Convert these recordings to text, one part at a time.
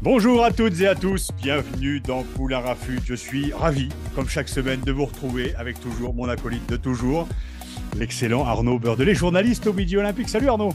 Bonjour à toutes et à tous, bienvenue dans Poule à Rafut. Je suis ravi, comme chaque semaine, de vous retrouver avec toujours mon acolyte de toujours, l'excellent Arnaud Beurdelet, journaliste au Midi Olympique. Salut Arnaud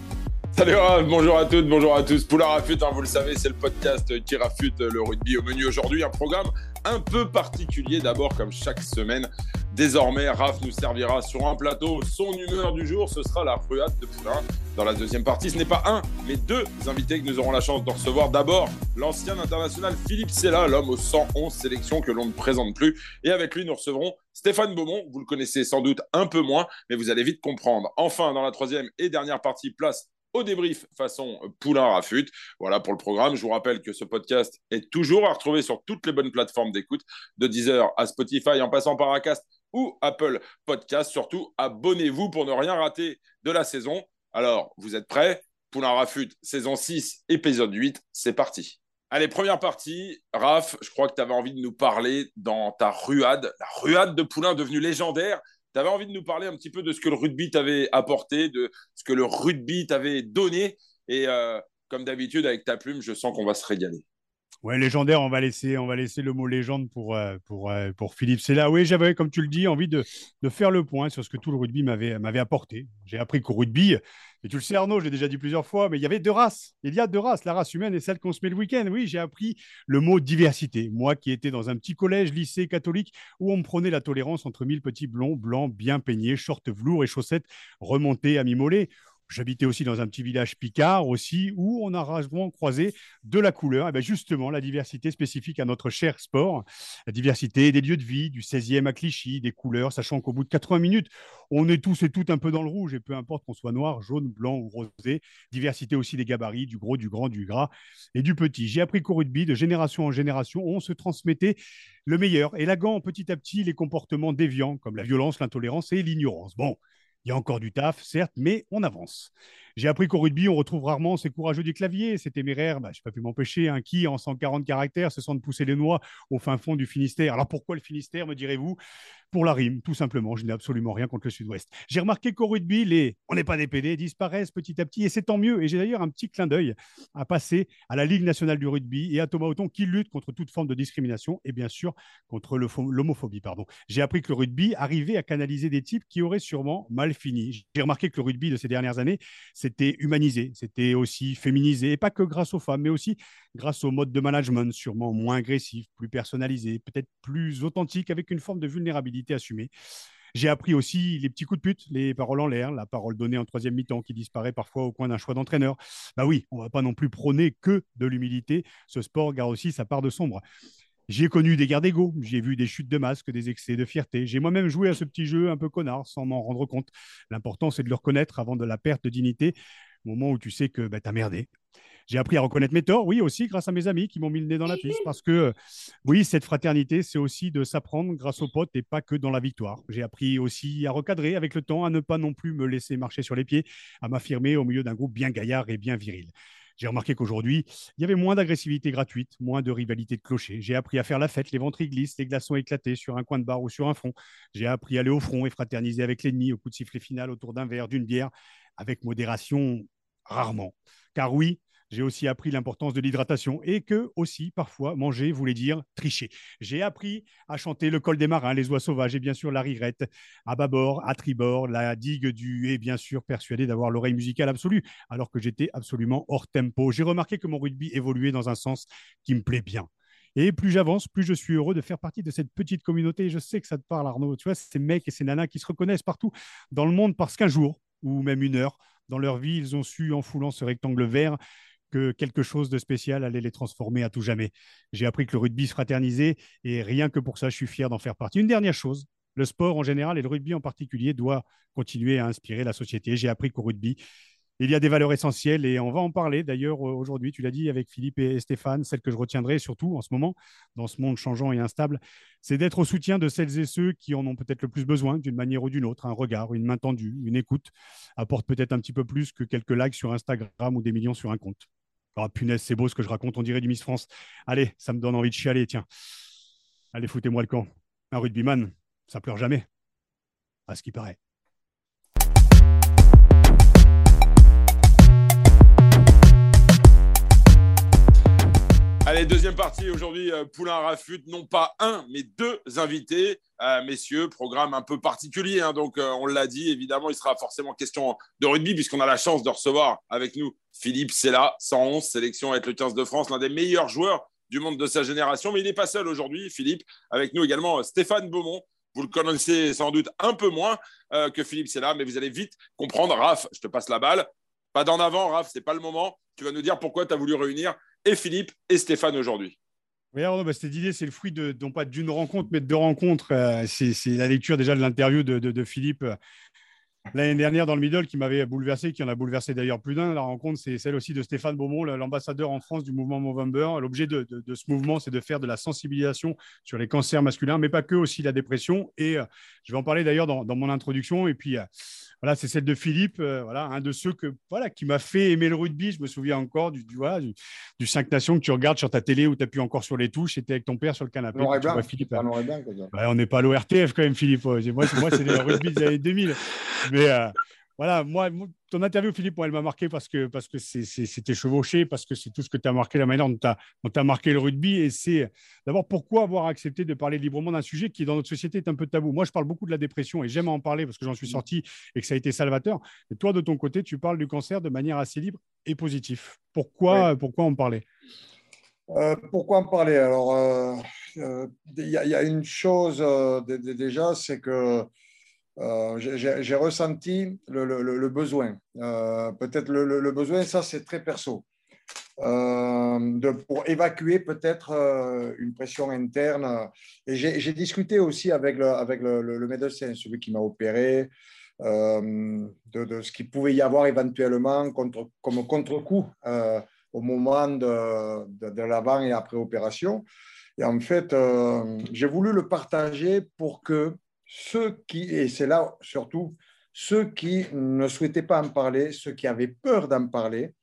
Salut bonjour à toutes, bonjour à tous. Poula Rafut, hein, vous le savez, c'est le podcast qui rafute le rugby au menu aujourd'hui. Un programme un peu particulier d'abord, comme chaque semaine. Désormais, Raph nous servira sur un plateau son humeur du jour. Ce sera la ruade de Poulain. Dans la deuxième partie, ce n'est pas un, mais deux invités que nous aurons la chance de recevoir. D'abord, l'ancien international Philippe Sella, l'homme aux 111 sélections que l'on ne présente plus. Et avec lui, nous recevrons Stéphane Beaumont. Vous le connaissez sans doute un peu moins, mais vous allez vite comprendre. Enfin, dans la troisième et dernière partie, place au débrief façon Poulain Rafut. Voilà pour le programme. Je vous rappelle que ce podcast est toujours à retrouver sur toutes les bonnes plateformes d'écoute, de Deezer à Spotify en passant par Acast ou Apple Podcast. Surtout, abonnez-vous pour ne rien rater de la saison. Alors, vous êtes prêts? Poulain Rafut, saison 6, épisode 8, c'est parti. Allez, première partie. Raph, je crois que tu avais envie de nous parler dans ta ruade, la ruade de Poulain devenue légendaire tu avais envie de nous parler un petit peu de ce que le rugby t'avait apporté, de ce que le rugby t'avait donné. Et euh, comme d'habitude, avec ta plume, je sens qu'on va se régaler. Ouais, légendaire, on va laisser, on va laisser le mot légende pour, euh, pour, euh, pour Philippe. C'est là, oui, j'avais, comme tu le dis, envie de, de, faire le point sur ce que tout le rugby m'avait apporté. J'ai appris qu'au rugby, et tu le sais Arnaud, je l'ai déjà dit plusieurs fois, mais il y avait deux races. Il y a deux races, la race humaine et celle qu'on se met le week-end. Oui, j'ai appris le mot diversité. Moi qui étais dans un petit collège, lycée catholique, où on me prenait la tolérance entre mille petits blonds, blancs, bien peignés, shorts velours et chaussettes remontées à mi-mollet J'habitais aussi dans un petit village picard aussi, où on a rarement croisé de la couleur. Et bien justement, la diversité spécifique à notre cher sport, la diversité des lieux de vie, du 16e à Clichy, des couleurs, sachant qu'au bout de 80 minutes, on est tous et toutes un peu dans le rouge, et peu importe qu'on soit noir, jaune, blanc ou rosé. Diversité aussi des gabarits, du gros, du grand, du gras et du petit. J'ai appris qu'au rugby, de génération en génération, on se transmettait le meilleur, et élagant petit à petit les comportements déviants, comme la violence, l'intolérance et l'ignorance. Bon, il y a encore du taf, certes, mais on avance. J'ai appris qu'au rugby, on retrouve rarement ces courageux du clavier, ces téméraires, bah, je n'ai pas pu m'empêcher, hein, qui, en 140 caractères, se sentent pousser les noix au fin fond du Finistère. Alors pourquoi le Finistère, me direz-vous? Pour la rime, tout simplement. Je n'ai absolument rien contre le Sud-Ouest. J'ai remarqué qu'au rugby, les on n'est pas des PD disparaissent petit à petit, et c'est tant mieux. Et j'ai d'ailleurs un petit clin d'œil à passer à la Ligue nationale du rugby et à Thomas Houton qui lutte contre toute forme de discrimination et bien sûr contre l'homophobie. J'ai appris que le rugby arrivait à canaliser des types qui auraient sûrement mal fini. J'ai remarqué que le rugby de ces dernières années, c'était humanisé, c'était aussi féminisé, et pas que grâce aux femmes, mais aussi grâce au mode de management, sûrement moins agressif, plus personnalisé, peut-être plus authentique, avec une forme de vulnérabilité assumée. J'ai appris aussi les petits coups de pute, les paroles en l'air, la parole donnée en troisième mi-temps qui disparaît parfois au coin d'un choix d'entraîneur. Bah oui, on va pas non plus prôner que de l'humilité. Ce sport garde aussi sa part de sombre. J'ai connu des guerres d'ego, j'ai vu des chutes de masque, des excès de fierté. J'ai moi-même joué à ce petit jeu un peu connard sans m'en rendre compte. L'important, c'est de le reconnaître avant de la perte de dignité, moment où tu sais que bah, tu as merdé. J'ai appris à reconnaître mes torts, oui, aussi grâce à mes amis qui m'ont mis le nez dans la piste. Parce que, oui, cette fraternité, c'est aussi de s'apprendre grâce aux potes et pas que dans la victoire. J'ai appris aussi à recadrer avec le temps, à ne pas non plus me laisser marcher sur les pieds, à m'affirmer au milieu d'un groupe bien gaillard et bien viril. J'ai remarqué qu'aujourd'hui, il y avait moins d'agressivité gratuite, moins de rivalité de clocher. J'ai appris à faire la fête, les ventres glissent, les glaçons éclatés sur un coin de bar ou sur un front. J'ai appris à aller au front et fraterniser avec l'ennemi au coup de sifflet final autour d'un verre, d'une bière, avec modération rarement. Car oui, j'ai aussi appris l'importance de l'hydratation et que aussi parfois manger voulait dire tricher. J'ai appris à chanter le col des marins, les oies sauvages et bien sûr la rirette à bâbord, à tribord, la digue du et bien sûr persuadé d'avoir l'oreille musicale absolue alors que j'étais absolument hors tempo. J'ai remarqué que mon rugby évoluait dans un sens qui me plaît bien. Et plus j'avance, plus je suis heureux de faire partie de cette petite communauté. Je sais que ça te parle, Arnaud. Tu vois, ces mecs et ces nanas qui se reconnaissent partout dans le monde parce qu'un jour, ou même une heure, dans leur vie, ils ont su, en foulant ce rectangle vert, que quelque chose de spécial allait les transformer à tout jamais. J'ai appris que le rugby se fraternisait et rien que pour ça, je suis fier d'en faire partie. Une dernière chose, le sport en général et le rugby en particulier doit continuer à inspirer la société. J'ai appris qu'au rugby, il y a des valeurs essentielles et on va en parler d'ailleurs euh, aujourd'hui, tu l'as dit avec Philippe et Stéphane, celle que je retiendrai surtout en ce moment, dans ce monde changeant et instable, c'est d'être au soutien de celles et ceux qui en ont peut-être le plus besoin d'une manière ou d'une autre, un regard, une main tendue, une écoute, apporte peut-être un petit peu plus que quelques likes sur Instagram ou des millions sur un compte. Ah, punaise, c'est beau ce que je raconte, on dirait du Miss France. Allez, ça me donne envie de chialer, tiens. Allez, foutez-moi le camp. Un rugbyman, ça pleure jamais. À ce qui paraît. Allez, deuxième partie aujourd'hui, euh, Poulain Rafut, non pas un, mais deux invités. Euh, messieurs, programme un peu particulier, hein, donc euh, on l'a dit, évidemment, il sera forcément question de rugby, puisqu'on a la chance de recevoir avec nous Philippe Sella, 111, sélection avec le 15 de France, l'un des meilleurs joueurs du monde de sa génération, mais il n'est pas seul aujourd'hui, Philippe, avec nous également Stéphane Beaumont. Vous le connaissez sans doute un peu moins que Philippe Sella, mais vous allez vite comprendre. Raph, je te passe la balle. Pas d'en avant, Raph, c'est pas le moment. Tu vas nous dire pourquoi tu as voulu réunir et Philippe et Stéphane aujourd'hui. Oui, Arnaud, bah, cette idée, c'est le fruit de, non pas d'une rencontre, mais de deux rencontres. Euh, c'est la lecture déjà de l'interview de, Philippe euh, l'année dernière dans le middle qui m'avait bouleversé, qui en a bouleversé d'ailleurs plus d'un. La rencontre, c'est celle aussi de Stéphane Beaumont, l'ambassadeur en France du mouvement Movember. L'objet de, ce mouvement, c'est de faire de la sensibilisation sur les cancers masculins, mais pas que, aussi la dépression. Et euh, je vais en parler d'ailleurs dans, dans, mon introduction. Et puis, voilà, c'est celle de Philippe, euh, voilà, un de ceux que, voilà, qui m'a fait aimer le rugby. Je me souviens encore du, du, voilà, du, du 5 Nations que tu regardes sur ta télé ou tu appuies encore sur les touches. C'était avec ton père sur le canapé. Philippe, on n'est pas à l'ORTF quand même, Philippe. Moi, moi c'est le rugby des années 2000. Mais euh, voilà, moi, ton interview, Philippe, elle m'a marqué parce que parce que c'était chevauché, parce que c'est tout ce que tu as marqué, la manière dont tu as, marqué le rugby. Et c'est d'abord pourquoi avoir accepté de parler librement d'un sujet qui, dans notre société, est un peu tabou? Moi, je parle beaucoup de la dépression et j'aime en parler parce que j'en suis sorti et que ça a été salvateur. Et toi, de ton côté, tu parles du cancer de manière assez libre et positive. Pourquoi, pourquoi en parler? Euh, pourquoi en parler? Alors, euh, euh, il y, a une chose déjà, c'est que euh, j'ai ressenti le, besoin. Euh, peut-être le, besoin, ça c'est très perso. Euh, de, pour évacuer peut-être une pression interne. J'ai discuté aussi avec le, avec médecin, celui qui m'a opéré, de, ce qu'il pouvait y avoir éventuellement contre, comme contre-coup au moment de, de l'avant et après opération. Et en fait, j'ai voulu le partager pour que ceux qui, et c'est là surtout, ceux qui ne souhaitaient pas en parler, ceux qui avaient peur d'en parler,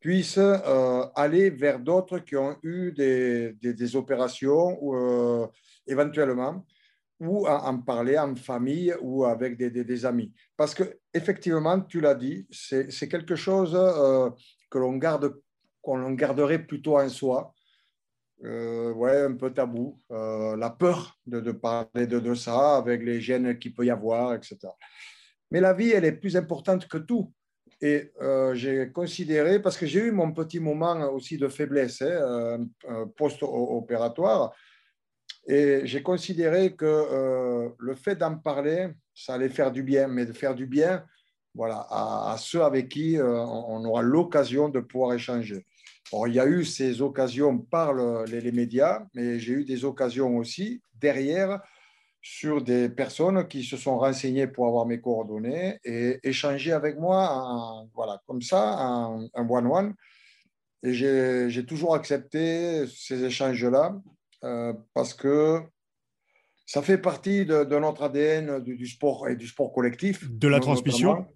puissent euh, aller vers d'autres qui ont eu des, opérations ou, euh, éventuellement, ou en, parler en famille ou avec des, des amis. Parce que effectivement, tu l'as dit, c'est quelque chose euh, que l'on garde, qu'on garderait plutôt en soi euh, ouais, un peu tabou. Euh, la peur de, parler de, ça avec les gènes qu'il peut y avoir, etc. Mais la vie, elle est plus importante que tout. Et euh, j'ai considéré, parce que j'ai eu mon petit moment aussi de faiblesse hein, post-opératoire, et j'ai considéré que le fait d'en parler, ça allait faire du bien, mais de faire du bien voilà, à ceux avec qui on aura l'occasion de pouvoir échanger il y a eu ces occasions par les, médias, mais j'ai eu des occasions aussi derrière sur des personnes qui se sont renseignées pour avoir mes coordonnées et échanger avec moi, voilà, comme ça, un one-one. Et j'ai toujours accepté ces échanges-là euh, parce que ça fait partie de, notre ADN du, sport et du sport collectif. De la transmission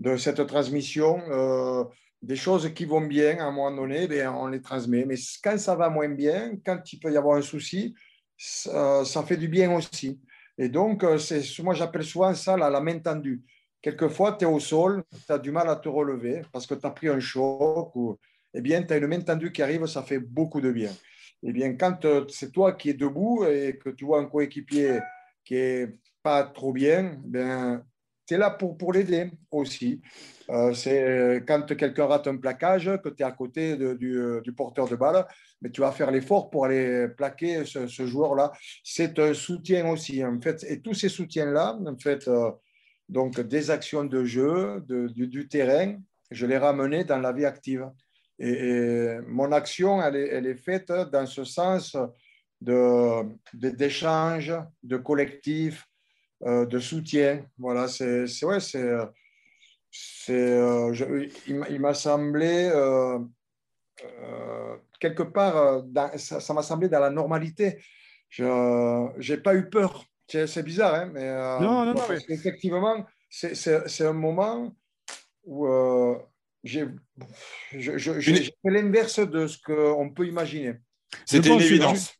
De cette transmission. Euh, des choses qui vont bien à un moment donné, ben, on les transmet. Mais quand ça va moins bien, quand il peut y avoir un souci, ça, fait du bien aussi. Et donc, euh, moi, j'appelle souvent ça la, main tendue. Quelquefois, tu es au sol, tu as du mal à te relever parce que tu as pris un choc. Ou, eh bien, tu as une main tendue qui arrive, ça fait beaucoup de bien. Eh bien, quand euh, c'est toi qui es debout et que tu vois un coéquipier qui est pas trop bien, ben, tu es là pour, pour l'aider aussi. Euh, c'est quand quelqu'un rate un plaquage, que tu es à côté du, euh, du, porteur de balle, mais tu vas faire l'effort pour aller plaquer ce, joueur-là. C'est un soutien aussi, en fait. Et tous ces soutiens-là, en fait, euh, donc des actions de jeu, de, du, terrain, je les ramenais dans la vie active. Et, mon action, elle est, faite dans ce sens d'échange, de, de collectif, de soutien. Voilà, c'est ouais, c'est il m'a semblé quelque part, ça m'a semblé dans la normalité. Je n'ai pas eu peur. C'est bizarre, hein, mais, non, non, non, effectivement, c'est un moment où euh, j'ai fait l'inverse de ce qu'on peut imaginer. C'était une évidence.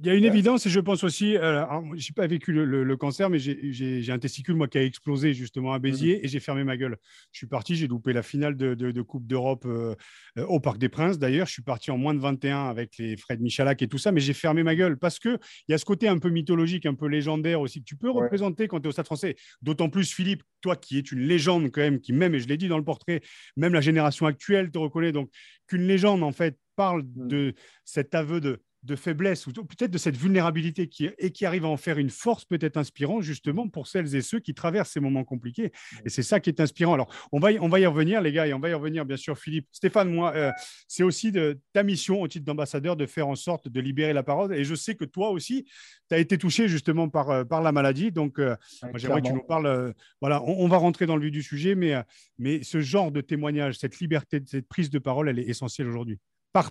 Il y a une évidence et je pense aussi, euh, je n'ai pas vécu le, cancer, mais j'ai un testicule moi qui a explosé justement à Béziers mhm. et j'ai fermé ma gueule. Je suis parti, j'ai loupé la finale de, Coupe d'Europe euh, euh, au Parc des Princes. D'ailleurs, je suis parti en moins de 21 avec les Fred Michalak et tout ça, mais j'ai fermé ma gueule parce qu'il y a ce côté un peu mythologique, un peu légendaire aussi que tu peux représenter quand tu es au Stade français. D'autant plus, Philippe, toi qui es une légende quand même, qui même, et je l'ai dit dans le portrait, même la génération actuelle te reconnaît. Donc, qu'une légende en fait parle mm. de cet aveu de de faiblesse ou peut-être de cette vulnérabilité qui, et qui arrive à en faire une force peut-être inspirante justement pour celles et ceux qui traversent ces moments compliqués. Et c'est ça qui est inspirant. Alors, on va, y, on va y revenir, les gars, et on va y revenir, bien sûr, Philippe. Stéphane, moi, euh, c'est aussi de ta mission au titre d'ambassadeur de faire en sorte de libérer la parole. Et je sais que toi aussi, tu as été touché justement par, euh, par la maladie. Donc, euh, j'aimerais que tu nous parles. voilà, on, va rentrer dans le vif du sujet, mais, mais ce genre de témoignage, cette liberté, cette prise de parole, elle est essentielle aujourd'hui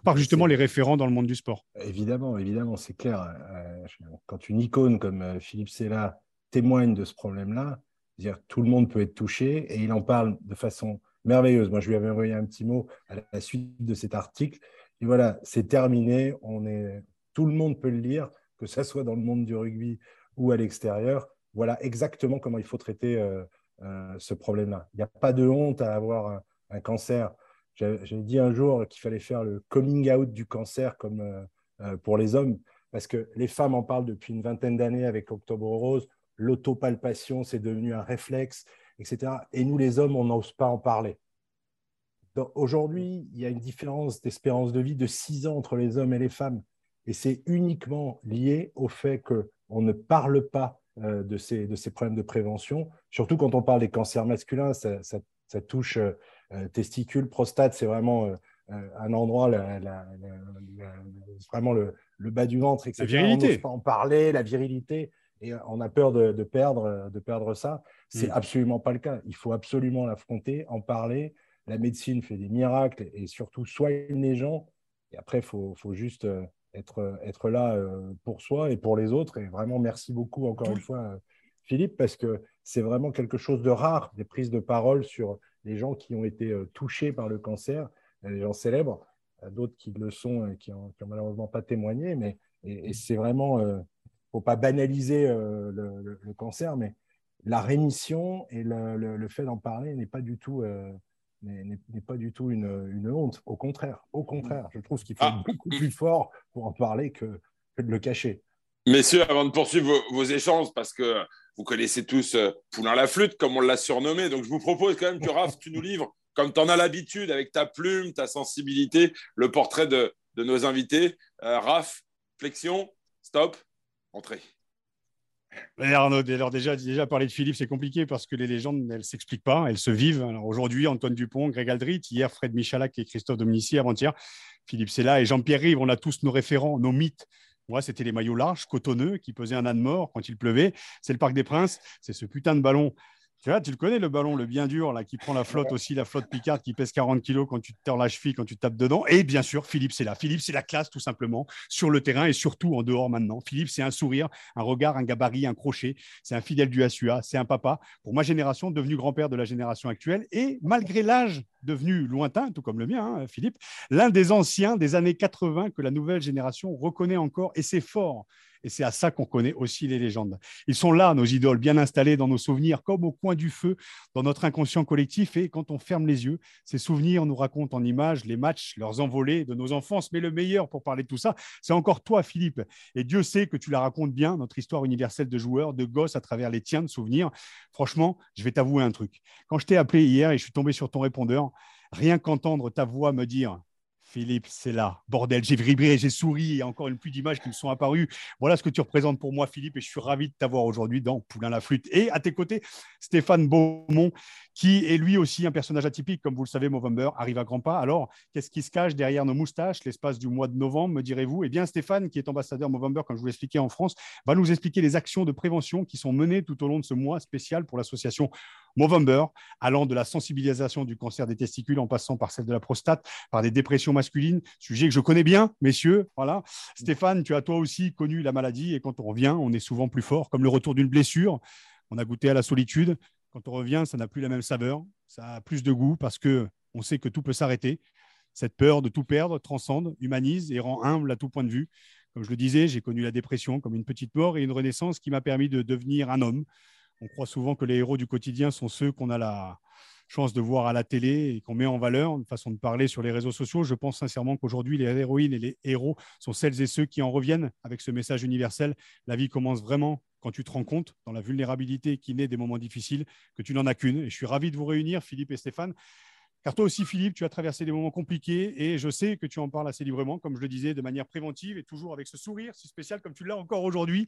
par, justement les référents dans le monde du sport. Évidemment, évidemment, c'est clair. Euh, quand une icône comme euh, Philippe Sella témoigne de ce problème-là, dire tout le monde peut être touché et il en parle de façon merveilleuse. Moi, je lui avais envoyé un petit mot à la suite de cet article. Et voilà, c'est terminé. On est, tout le monde peut le lire, que ce soit dans le monde du rugby ou à l'extérieur. Voilà exactement comment il faut traiter euh, ce problème-là. Il n'y a pas de honte à avoir un cancer. J'ai dit un jour qu'il fallait faire le coming out du cancer comme euh, euh, pour les hommes, parce que les femmes en parlent depuis une vingtaine d'années avec Octobre Rose. L'autopalpation, c'est devenu un réflexe, etc. Et nous, les hommes, on n'ose pas en parler. Aujourd'hui, il y a une différence d'espérance de vie de 6 ans entre les hommes et les femmes. Et c'est uniquement lié au fait qu'on ne parle pas euh, de, ces, de ces problèmes de prévention. Surtout quand on parle des cancers masculins, ça, ça touche euh, testicules, prostate, c'est vraiment euh, euh, un endroit, vraiment le, bas du ventre, etc. La virilité. On pas en parler, la virilité, et on a peur de, perdre, de perdre ça. C'est mm. absolument pas le cas. Il faut absolument l'affronter, en parler. La médecine fait des miracles et surtout soigner les gens. Et après, il faut, faut, juste être, être là pour soi et pour les autres. Et vraiment, merci beaucoup encore une fois, Philippe, parce que c'est vraiment quelque chose de rare, des prises de parole sur les gens qui ont été euh, touchés par le cancer, les gens célèbres, d'autres qui le sont et qui n'ont malheureusement pas témoigné. Mais, et, c'est vraiment, il euh, ne faut pas banaliser euh, le, cancer, mais la rémission et le, fait d'en parler n'est pas du tout, n'est pas du tout une, honte. Au contraire, au contraire, je trouve qu'il faut ah. beaucoup plus fort pour en parler que, de le cacher. Messieurs, avant de poursuivre vos échanges, parce que vous connaissez tous euh, Poulain la flûte, comme on l'a surnommé. Donc, je vous propose quand même que Raph, tu nous livres, comme tu en as l'habitude, avec ta plume, ta sensibilité, le portrait de, nos invités. Euh, Raph, flexion, stop, entrée. Arnaud, alors déjà, déjà parler de Philippe, c'est compliqué parce que les légendes, elles ne s'expliquent pas, elles se vivent. aujourd'hui, Antoine Dupont, Greg Aldrit, hier, Fred Michalak et Christophe Dominici, avant-hier, Philippe là et Jean-Pierre Rive, on a tous nos référents, nos mythes. Moi, c'était les maillots larges, cotonneux, qui pesaient un âne mort quand il pleuvait. C'est le Parc des Princes. C'est ce putain de ballon tu vois, tu le connais, le ballon, le bien dur, là, qui prend la flotte aussi, la flotte Picard, qui pèse 40 kilos quand tu te tords la cheville, quand tu tapes dedans. Et bien sûr, Philippe, c'est là. Philippe, c'est la classe, tout simplement, sur le terrain et surtout en dehors maintenant. Philippe, c'est un sourire, un regard, un gabarit, un crochet. C'est un fidèle du SUA. C'est un papa, pour ma génération, devenu grand-père de la génération actuelle. Et malgré l'âge devenu lointain, tout comme le mien, hein, Philippe, l'un des anciens des années 80 que la nouvelle génération reconnaît encore. Et c'est fort. Et c'est à ça qu'on connaît aussi les légendes. Ils sont là, nos idoles, bien installés dans nos souvenirs, comme au coin du feu, dans notre inconscient collectif. Et quand on ferme les yeux, ces souvenirs nous racontent en images les matchs, leurs envolées de nos enfances. Mais le meilleur pour parler de tout ça, c'est encore toi, Philippe. Et Dieu sait que tu la racontes bien, notre histoire universelle de joueurs, de gosses à travers les tiens de souvenirs. Franchement, je vais t'avouer un truc. Quand je t'ai appelé hier et je suis tombé sur ton répondeur, rien qu'entendre ta voix me dire Philippe, c'est là. Bordel, j'ai vibré, j'ai souri et encore une pluie d'images qui me sont apparues. Voilà ce que tu représentes pour moi, Philippe, et je suis ravi de t'avoir aujourd'hui dans Poulain la flûte. Et à tes côtés, Stéphane Beaumont, qui est lui aussi un personnage atypique. Comme vous le savez, Movember arrive à grands pas. Alors, qu'est-ce qui se cache derrière nos moustaches l'espace du mois de novembre, me direz-vous? Eh bien, Stéphane, qui est ambassadeur Movember, comme je vous l'expliquais en France, va nous expliquer les actions de prévention qui sont menées tout au long de ce mois spécial pour l'association Movember, allant de la sensibilisation du cancer des testicules en passant par celle de la prostate, par des dépressions sujet que je connais bien, messieurs. Voilà. Stéphane, tu as toi aussi connu la maladie et quand on revient, on est souvent plus fort, comme le retour d'une blessure. On a goûté à la solitude, quand on revient, ça n'a plus la même saveur, ça a plus de goût parce que on sait que tout peut s'arrêter. Cette peur de tout perdre transcende, humanise et rend humble à tout point de vue. Comme je le disais, j'ai connu la dépression comme une petite mort et une renaissance qui m'a permis de devenir un homme. On croit souvent que les héros du quotidien sont ceux qu'on a la chance de voir à la télé et qu'on met en valeur, une façon de parler sur les réseaux sociaux. Je pense sincèrement qu'aujourd'hui, les héroïnes et les héros sont celles et ceux qui en reviennent avec ce message universel. La vie commence vraiment quand tu te rends compte, dans la vulnérabilité qui naît des moments difficiles, que tu n'en as qu'une. Et je suis ravi de vous réunir, Philippe et Stéphane. Car toi aussi, Philippe, tu as traversé des moments compliqués et je sais que tu en parles assez librement, comme je le disais, de manière préventive et toujours avec ce sourire si spécial comme tu l'as encore aujourd'hui,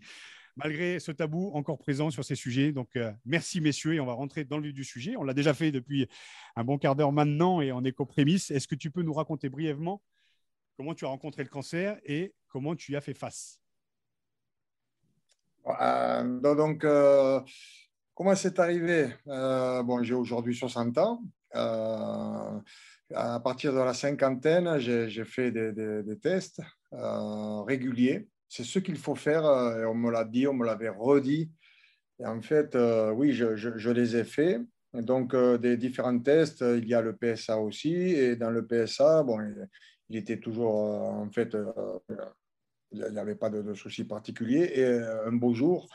malgré ce tabou encore présent sur ces sujets. Donc, euh, merci, messieurs, et on va rentrer dans le vif du sujet. On l'a déjà fait depuis un bon quart d'heure maintenant et en éco-prémisse. Est-ce que tu peux nous raconter brièvement comment tu as rencontré le cancer et comment tu y as fait face? Euh, donc, euh, comment c'est arrivé? Euh, Bon, j'ai aujourd'hui 60 ans. À partir de la cinquantaine, j'ai fait des, tests réguliers. C'est ce qu'il faut faire. Et on me l'a dit, on me l'avait redit. Et en fait, oui, je, les ai faits. Donc, des différents tests, il y a le PSA aussi. Et dans le PSA, bon, il, était toujours, en fait, il n'y avait pas de, soucis particuliers. Et euh, un beau jour,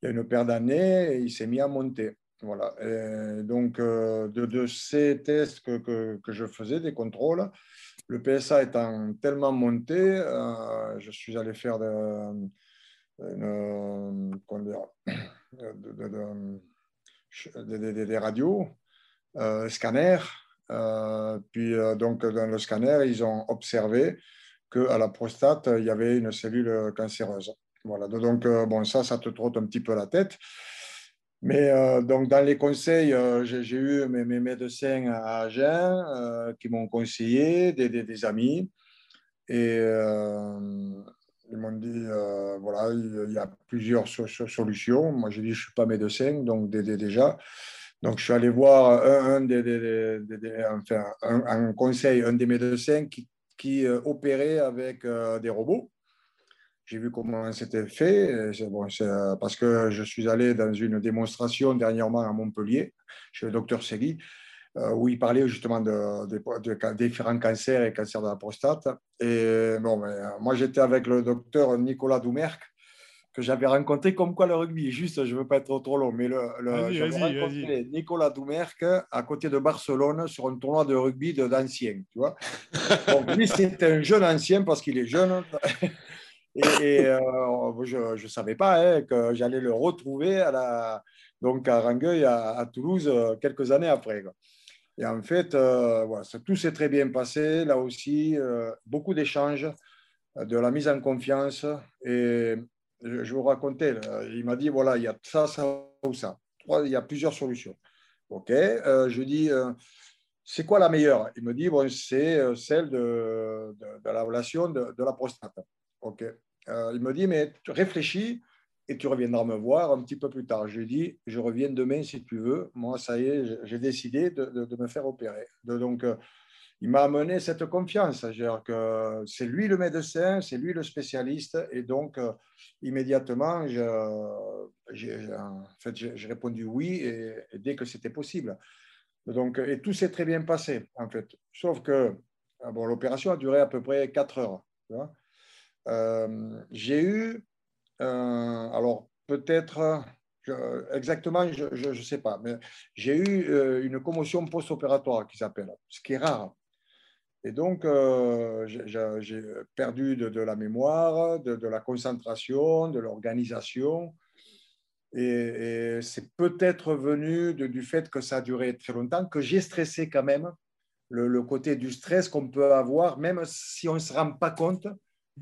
il y a une paire d'années, il s'est mis à monter. Voilà. donc, euh, de, ces tests que, que, je faisais, des contrôles, le PSA étant tellement monté, euh, je suis allé faire de, des radios, scanners. puis, donc, dans le scanner, ils ont observé qu'à la prostate, il y avait une cellule cancéreuse. Voilà, donc euh, bon, ça, ça te trotte un petit peu la tête. Mais euh, donc, dans les conseils, euh, j'ai eu mes, médecins à Agen qui m'ont conseillé, des, des, amis. Et ils m'ont dit, voilà, il y a plusieurs solutions. Moi, j'ai dit, je ne suis pas médecin, donc déjà. Donc, je suis allé voir un, conseil, un des médecins qui, euh, opérait avec euh, des robots. J'ai vu comment c'était fait. Bon, euh, parce que je suis allé dans une démonstration dernièrement à Montpellier, chez le docteur Segui, où il parlait justement de, de, différents cancers et cancers de la prostate. Et bon, ben, moi, j'étais avec le docteur Nicolas Doumerc, que j'avais rencontré comme quoi le rugby. Juste, je ne veux pas être trop long, mais le, j'avais rencontré Nicolas Doumerc à côté de Barcelone sur un tournoi de rugby d'anciens, tu vois. Donc, lui, c'était un jeune ancien parce qu'il est jeune. Et, euh, je ne savais pas hein, que j'allais le retrouver à, donc à Rangueil, à, Toulouse, euh, quelques années après. Et en fait, euh, tout s'est très bien passé. Là aussi, beaucoup d'échanges, de la mise en confiance. Et je, vous racontais, il m'a dit, voilà, il y a ça, ça ou ça. Il y a plusieurs solutions. OK, je dis, c'est quoi la meilleure? Il me dit, bon, c'est celle de, de, la relation de, la prostate. OK. il me dit, mais réfléchis et tu reviendras me voir un petit peu plus tard. Je lui dis, je reviens demain si tu veux. Moi, ça y est, j'ai décidé de, me faire opérer. donc, il m'a amené cette confiance. C'est-à-dire que c'est lui le médecin, c'est lui le spécialiste. Et donc, euh, immédiatement, j'ai répondu oui et, dès que c'était possible. Donc, et tout s'est très bien passé, en fait. Sauf que bon, l'opération a duré à peu près 4 heures. Euh, j'ai eu, euh, alors peut-être, exactement, je ne sais pas, mais j'ai eu une commotion post-opératoire qui s'appelle, ce qui est rare. Et donc, euh, j'ai perdu de, la mémoire, de, la concentration, de l'organisation. Et, c'est peut-être venu du fait que ça a duré très longtemps, que j'ai stressé quand même le, côté du stress qu'on peut avoir, même si on ne se rend pas compte.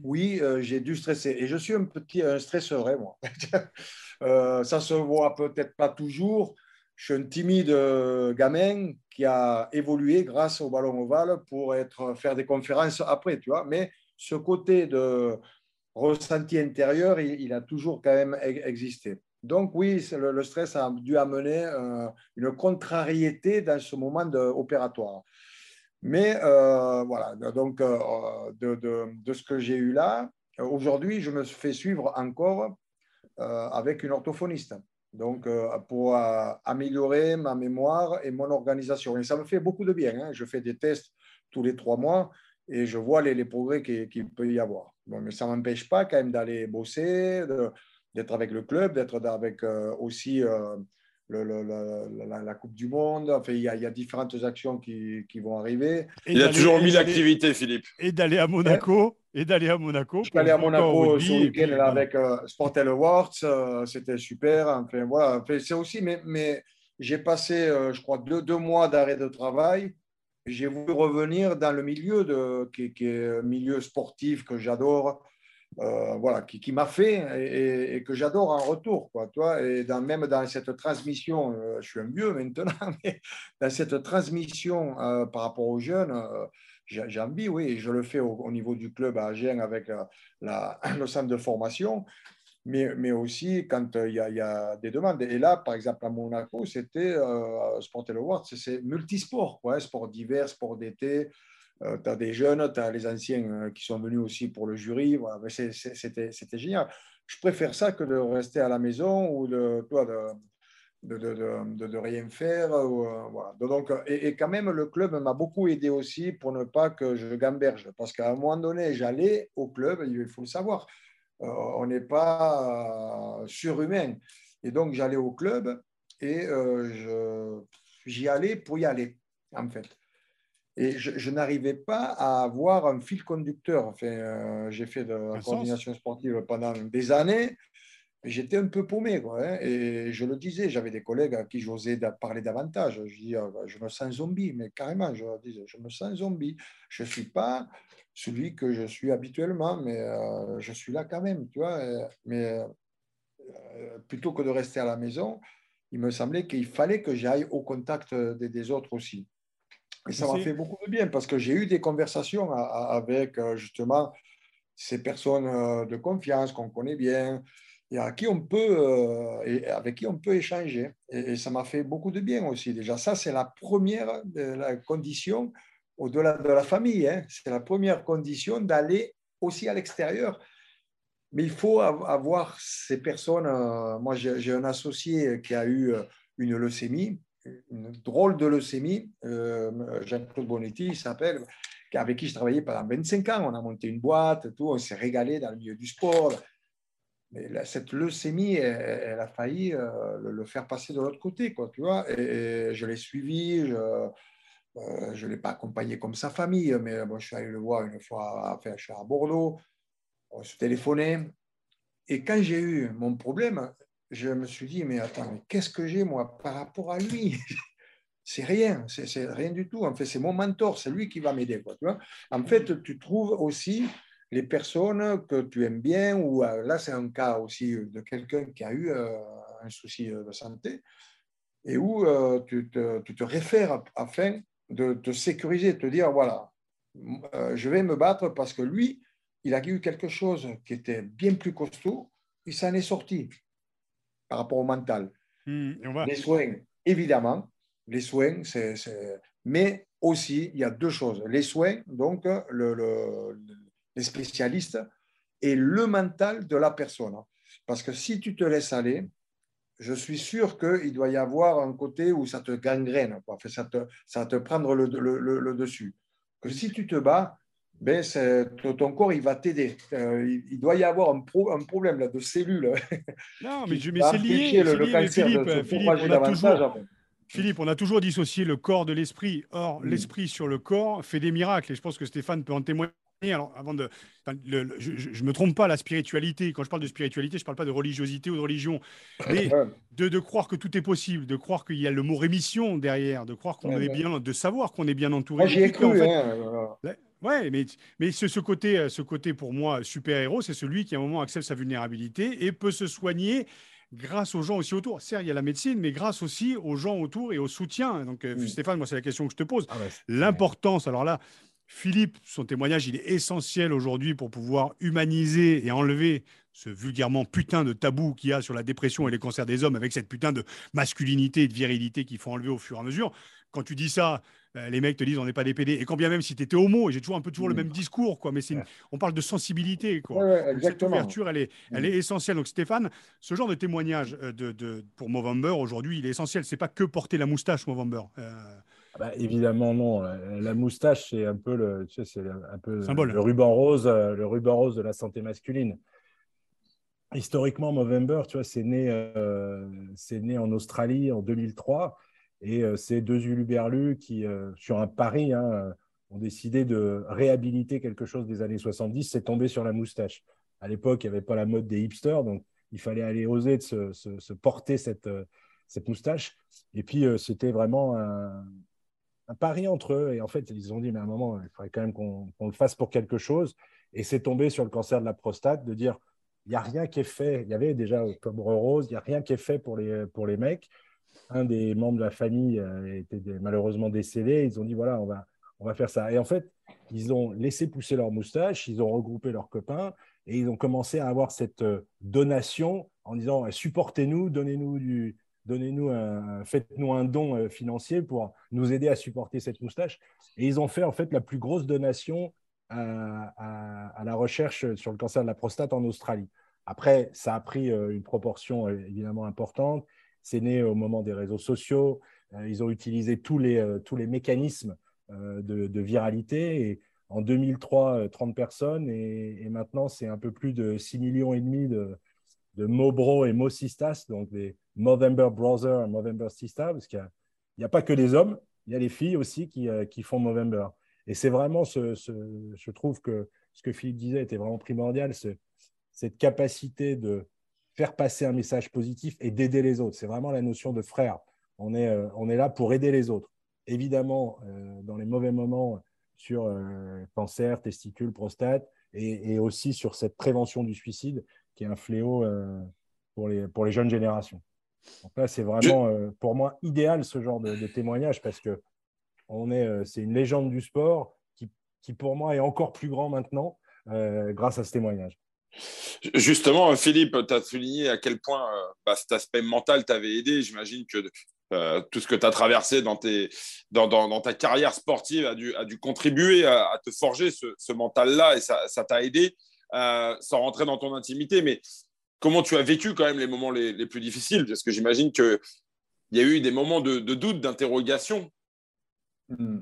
Oui, j'ai dû stresser. Et je suis un petit un stresseur, moi. ça se voit peut-être pas toujours. Je suis un timide gamin qui a évolué grâce au ballon ovale pour être, faire des conférences après, tu vois. Mais ce côté de ressenti intérieur, il, a toujours quand même existé. Donc oui, le, stress a dû amener euh, une contrariété dans ce moment opératoire. Mais euh, voilà, donc euh, de, de, ce que j'ai eu là, aujourd'hui, je me fais suivre encore avec une orthophoniste. Donc, pour améliorer ma mémoire et mon organisation. Et ça me fait beaucoup de bien. Hein. Je fais des tests tous les trois mois et je vois les, les progrès qu'il peut y avoir. mais ça ne m'empêche pas quand même d'aller bosser, d'être avec le club, d'être avec euh, aussi euh, le, la, Coupe du Monde. Enfin, il y, a, il y a différentes actions qui, qui vont arriver. il a toujours mis l'activité, Philippe. Et d'aller à Monaco. Et d'aller à Monaco. Je suis allé à Monaco ce week-end avec euh, Sportel Awards. C'était super. Enfin, voilà. c'est aussi, mais, mais j'ai passé, je crois, deux, deux mois d'arrêt de travail j'ai voulu revenir dans le milieu de, qui, est un milieu sportif que j'adore, euh, voilà, qui, qui m'a fait et, que j'adore en retour, quoi, toi, et dans, même dans cette transmission, euh, je suis un vieux maintenant, mais dans cette transmission euh, par rapport aux jeunes, j'ai envie, oui, je le fais au, niveau du club à Agen avec la, le centre de formation, mais, mais aussi quand il y, a des demandes. Et là, par exemple, à Monaco, c'était Sport Awards, c'est multisport, quoi, hein, sport divers, sport d'été. Euh, tu as des jeunes, tu as les anciens euh, qui sont venus aussi pour le jury. Voilà. C'était génial. Je préfère ça que de rester à la maison ou de, toi, de, rien faire. Voilà. Donc, et, et, quand même, le club m'a beaucoup aidé aussi pour ne pas que je gamberge. Parce qu'à un moment donné, j'allais au club, il faut le savoir. Euh, on n'est pas euh, surhumain. Et donc, j'allais au club et euh, j'y allais pour y aller, en fait. Et je, n'arrivais pas à avoir un fil conducteur. Enfin, j'ai fait de la coordination sportive pendant des années. J'étais un peu paumé, quoi, hein. et je le disais, j'avais des collègues à qui j'osais parler davantage. Je dis, ah, bah, je me sens zombie, mais carrément, je disais, je me sens zombie. Je ne suis pas celui que je suis habituellement, mais euh, je suis là quand même, tu vois. mais euh, plutôt que de rester à la maison, il me semblait qu'il fallait que j'aille au contact des, autres aussi. Et ça m'a fait beaucoup de bien parce que j'ai eu des conversations avec euh, justement ces personnes de confiance qu'on connaît bien et à qui on peut et avec qui on peut échanger. Et, ça m'a fait beaucoup de bien aussi. Déjà, ça c'est la première la condition au-delà de la famille. Hein. C'est la première condition d'aller aussi à l'extérieur. Mais il faut avoir ces personnes. Euh, moi, j'ai un associé qui a eu euh, une leucémie, une drôle de leucémie, euh, Jean-Claude Bonetti, il s'appelle, avec qui je travaillais pendant 25 ans. On a monté une boîte, tout, on s'est régalé dans le milieu du sport. Mais cette leucémie, elle, a failli le, faire passer de l'autre côté, quoi, tu vois. Et, je l'ai suivi, je, euh, ne l'ai pas accompagné comme sa famille, mais bon, je suis allé le voir une fois, enfin, je suis à Bordeaux, on se téléphonait. Et quand j'ai eu mon problème, je me suis dit, mais attends, qu'est-ce que j'ai moi par rapport à lui? C'est rien, c'est rien du tout. En fait, c'est mon mentor, c'est lui qui va m'aider. En fait, tu trouves aussi les personnes que tu aimes bien, ou euh, là, c'est un cas aussi de quelqu'un qui a eu euh, un souci de santé, et où tu, te, réfères afin de te sécuriser, de te dire, voilà, euh, je vais me battre parce que lui, il a eu quelque chose qui était bien plus costaud, il s'en est sorti par rapport au mental. Hmm, les soins, évidemment, les soins, c'est, mais aussi, il y a deux choses. Les soins, donc, le, les spécialistes, et le mental de la personne. Parce que si tu te laisses aller, je suis sûr qu'il doit y avoir un côté où ça te gangrène, quoi. ça, te, ça te prendre le, le, dessus. Que si tu te bats, ben ton corps il va t'aider. Euh, il, doit y avoir un, un problème là, de cellules. Non, mais, je, mais c'est lié. Le, Philippe, Philippe, on a toujours, Philippe, on a toujours dissocié le corps de l'esprit. Or, l'esprit sur le corps fait des miracles. Et je pense que Stéphane peut en témoigner alors, avant de, je ne me trompe pas, la spiritualité, quand je parle de spiritualité, je ne parle pas de religiosité ou de religion, mais de, de, croire que tout est possible, de croire qu'il y a le mot rémission derrière, de croire qu'on est bien, de savoir qu'on est bien entouré. Moi, j'y ai cru. hein, Ouais, mais, mais ce, ce, côté, ce côté, pour moi, super-héros, c'est celui qui, à un moment, accepte sa vulnérabilité et peut se soigner grâce aux gens aussi autour. Certes, il y a la médecine, mais grâce aussi aux gens autour et au soutien. Donc, euh, mm. Stéphane, moi, c'est la question que je te pose. Ah L'importance, alors là, Philippe, son témoignage, il est essentiel aujourd'hui pour pouvoir humaniser et enlever ce vulgairement putain de tabou qu'il y a sur la dépression et les cancers des hommes avec cette putain de masculinité et de virilité qu'il faut enlever au fur et à mesure. Quand tu dis ça, euh, les mecs te disent on n'est pas des PD. Et quand bien même si tu étais homo, et j'ai toujours un peu toujours le mm. même discours, quoi, mais c'est on parle de sensibilité. Quoi. cette ouverture, elle est, elle est mm. essentielle. Donc Stéphane, ce genre de témoignage euh, de, de pour Movember aujourd'hui, il est essentiel. C'est pas que porter la moustache Movember. Euh, ah bah, évidemment non. La moustache, c'est un peu le, tu sais, c'est un peu le ruban rose, le ruban rose de la santé masculine. Historiquement, Movember, tu vois, c'est né, c'est né en Australie en 2003. Et euh, c'est deux uluberlus qui, euh, sur un pari, hein, euh, ont décidé de réhabiliter quelque chose des années 70. C'est tombé sur la moustache. À l'époque, il n'y avait pas la mode des hipsters, donc il fallait aller oser de se, porter cette, moustache. Et puis, c'était vraiment un, pari entre eux. Et en fait, ils ont dit, mais à un moment, il faudrait quand même qu'on le fasse pour quelque chose. Et c'est tombé sur le cancer de la prostate, de dire, il n'y a rien qui est fait. Il y avait déjà Octobre Rose, il n'y a rien qui est fait pour les mecs un des membres de la famille euh, était malheureusement décédé. Ils ont dit voilà, on va, on va faire ça. Et en fait, ils ont laissé pousser leur moustache, ils ont regroupé leurs copains et ils ont commencé à avoir cette euh, donation en disant supportez-nous, donnez-nous du, donnez-nous un, faites-nous un don euh, financier pour nous aider à supporter cette moustache. Et ils ont fait en fait la plus grosse donation à la recherche sur le cancer de la prostate en Australie. Après, ça a pris une proportion évidemment importante. C'est né au moment des réseaux sociaux. Euh, ils ont utilisé tous les, euh, tous les mécanismes euh, de, viralité. Et en 2003, 30 personnes. Et, maintenant, c'est un peu plus de 6 millions et demi de, de Mobro et Mosistas, donc des Movember Brothers et Movember Sisters, parce qu'il n'y a, pas que des hommes, il y a les filles aussi qui, qui font Movember. Et c'est vraiment, ce, je trouve que ce que Philippe disait était vraiment primordial, cette capacité de, faire passer un message positif et d'aider les autres. C'est vraiment la notion de frère. On est, euh, on est là pour aider les autres. Évidemment, euh, dans les mauvais moments sur euh, cancer, testicules, prostate, et, aussi sur cette prévention du suicide, qui est un fléau pour, les, pour les jeunes générations. Donc là, c'est vraiment, pour moi, idéal ce genre de, témoignage parce que on est, c'est une légende du sport qui, qui, pour moi, est encore plus grand maintenant grâce à ce témoignage. Justement, Philippe, tu as souligné à quel point euh, bah, cet aspect mental t'avait aidé. J'imagine que euh, tout ce que tu as traversé dans, ta carrière sportive a dû, contribuer à, te forger ce, mental-là et ça t'a aidé euh, sans rentrer dans ton intimité. Mais comment tu as vécu quand même les moments les, plus difficiles? Parce que j'imagine qu'il y a eu des moments de, doute, d'interrogation. Hmm.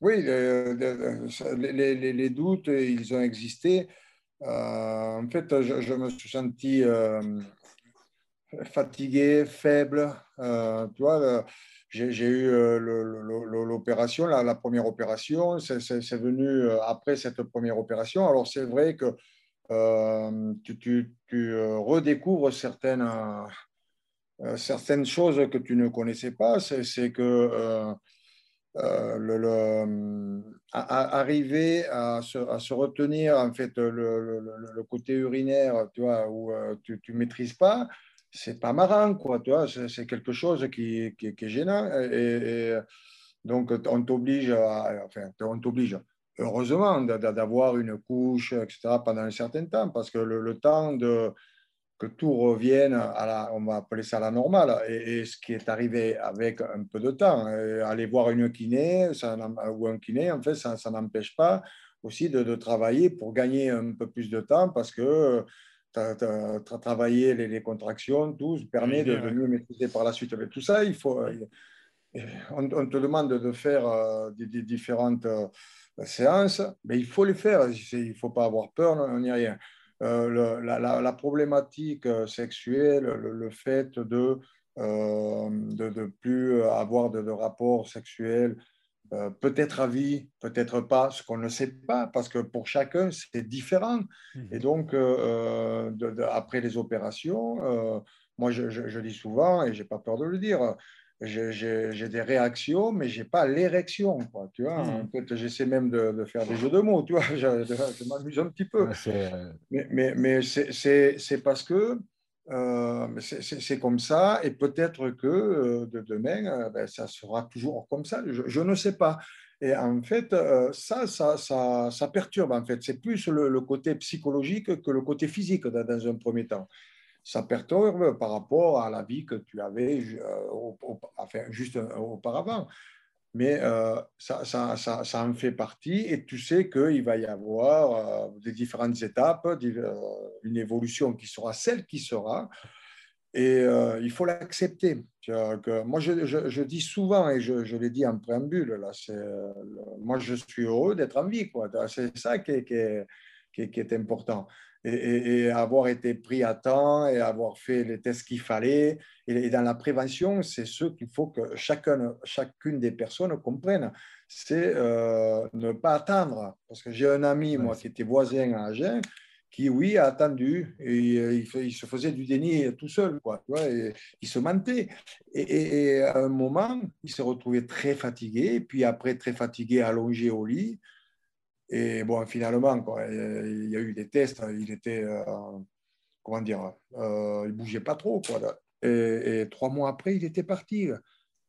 Oui, les, doutes, ils ont existé. Euh, en fait, je, me suis senti euh, fatigué, faible. Euh, tu vois, j'ai eu l'opération, la, première opération. C'est venu après cette première opération. Alors, c'est vrai que tu, redécouvres certaines, certaines choses que tu ne connaissais pas. C'est que euh, le, arriver à se, retenir en fait le, côté urinaire, tu vois, où euh, tu ne maîtrises pas, c'est pas marrant, quoi, tu vois, c'est quelque chose qui, qui, est gênant. Et, donc, on t'oblige, enfin, on t'oblige, heureusement, d'avoir une couche, etc., pendant un certain temps, parce que le temps de que tout revienne à la, on va appeler ça la normale, et, ce qui est arrivé avec un peu de temps. aller voir une kiné ça, ou un kiné, en fait, ça, ça n'empêche pas aussi de, travailler pour gagner un peu plus de temps parce que tu as, travaillé les, contractions, tout permet de, mieux maîtriser par la suite. Mais tout ça, il faut, on, te demande de faire euh, des, différentes euh, séances, mais il faut les faire. Il ne faut pas avoir peur, on n'y rien. Euh, la, problématique euh, sexuelle, le, fait de ne euh, de, plus avoir de, rapports sexuels peut-être à vie, peut-être pas, ce qu'on ne sait pas, parce que pour chacun, c'est différent. Mhm. Et donc, après les opérations, moi, je, dis souvent, et je n'ai pas peur de le dire, j'ai des réactions, mais je n'ai pas l'érection. Tu vois, mhm. en fait, j'essaie même de, faire des jeux de mots, tu vois, je, m'amuse un petit peu. mais mais, mais c'est parce que euh, c'est comme ça, et peut-être que euh, de demain, euh, ben, ça sera toujours comme ça. Je, ne sais pas. Et en fait, ça, ça, ça, ça, perturbe. En fait, c'est plus le, côté psychologique que le côté physique dans, un premier temps. Ça perturbe par rapport à la vie que tu avais enfin, juste auparavant mais euh, ça, ça, en fait partie et tu sais qu'il va y avoir euh, des différentes étapes, euh, une évolution qui sera celle qui sera, et il faut l'accepter. Moi, je, dis souvent, et je, l'ai dit en préambule, là, moi, je suis heureux d'être en vie. C'est ça qui est important et, avoir été pris à temps et avoir fait les tests qu'il fallait. Et, dans la prévention, c'est ce qu'il faut que chacun, chacune des personnes comprenne. C'est euh, ne pas attendre. Parce que j'ai un ami, moi, qui était voisin à Agen, qui, oui, a attendu et euh, il, se faisait du déni tout seul, quoi, tu vois, et, il se mentait. Et, et, à un moment, il s'est retrouvé très fatigué, puis après très fatigué, allongé au lit, et bon, finalement, quoi, il y a eu des tests, il était, euh, comment dire, euh, il bougeait pas trop. Quoi, et, trois mois après, il était parti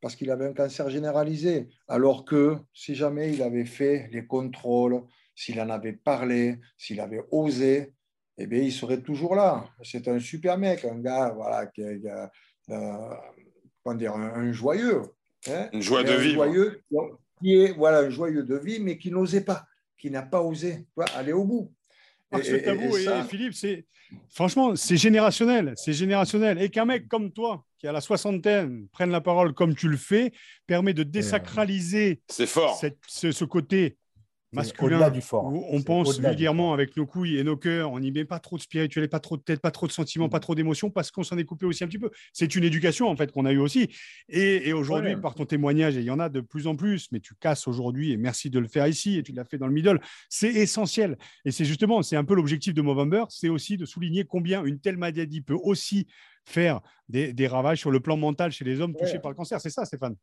parce qu'il avait un cancer généralisé. Alors que si jamais il avait fait les contrôles, s'il en avait parlé, s'il avait osé, eh bien, il serait toujours là. C'est un super mec, un gars, voilà, qui est, euh, comment dire, un, joyeux. Hein, une joie de vivre. Joyeux, qui est, voilà, un joyeux de vie, mais qui n'osait pas qui n'a pas osé aller au bout. Et, et, Philippe, c'est franchement, c'est générationnel, c'est générationnel. Et qu'un mec comme toi, qui a la soixantaine, prenne la parole comme tu le fais, permet de désacraliser fort. ce, côté masculin du fort. on pense vulgairement avec nos couilles et nos cœurs, on n'y met pas trop de spirituel, pas trop de tête, pas trop de sentiments, pas mm. trop d'émotions, parce qu'on s'en est coupé aussi un petit peu. C'est une éducation en fait qu'on a eu aussi. Et, aujourd'hui, par ton témoignage, et il y en a de plus en plus, mais tu casses aujourd'hui, et merci de le faire ici, et tu l'as fait dans le middle, c'est essentiel. Et c'est justement, c'est un peu l'objectif de Movember, c'est aussi de souligner combien une telle maladie peut aussi faire des, ravages sur le plan mental chez les hommes touchés par le cancer. C'est ça, Stéphane?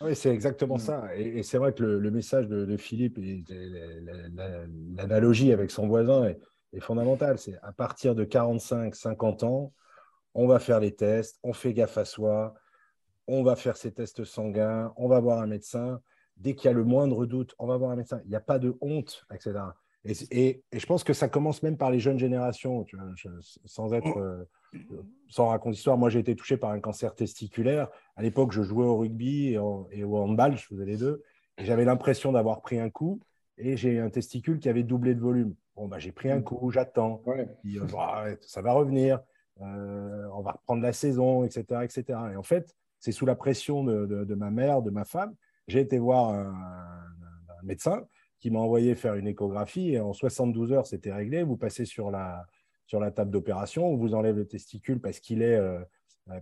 Oui, c'est exactement mm. ça. Et, c'est vrai que le, message de, Philippe et l'analogie avec son voisin est, est fondamentale. C'est à partir de 45, 50 ans, on va faire les tests, on fait gaffe à soi, on va faire ses tests sanguins, on va voir un médecin. Dès qu'il y a le moindre doute, on va voir un médecin. Il n'y a pas de honte, etc. Et, je pense que ça commence même par les jeunes générations, sans être, euh, sans raconter histoire. Moi, j'ai été touché par un cancer testiculaire. À l'époque, je jouais au rugby et, au handball, je faisais les deux. Et j'avais l'impression d'avoir pris un coup et j'ai un testicule qui avait doublé de volume. Bon, bah, j'ai pris un coup, j'attends. Euh, bah, ça va revenir. Euh, on va reprendre la saison, etc., etc. Et en fait, c'est sous la pression de, ma mère, de ma femme. J'ai été voir un médecin qui m'a envoyé faire une échographie et en 72 heures, c'était réglé. Vous passez sur la, sur la table d'opération, on vous enlève le testicule parce qu'il est, euh,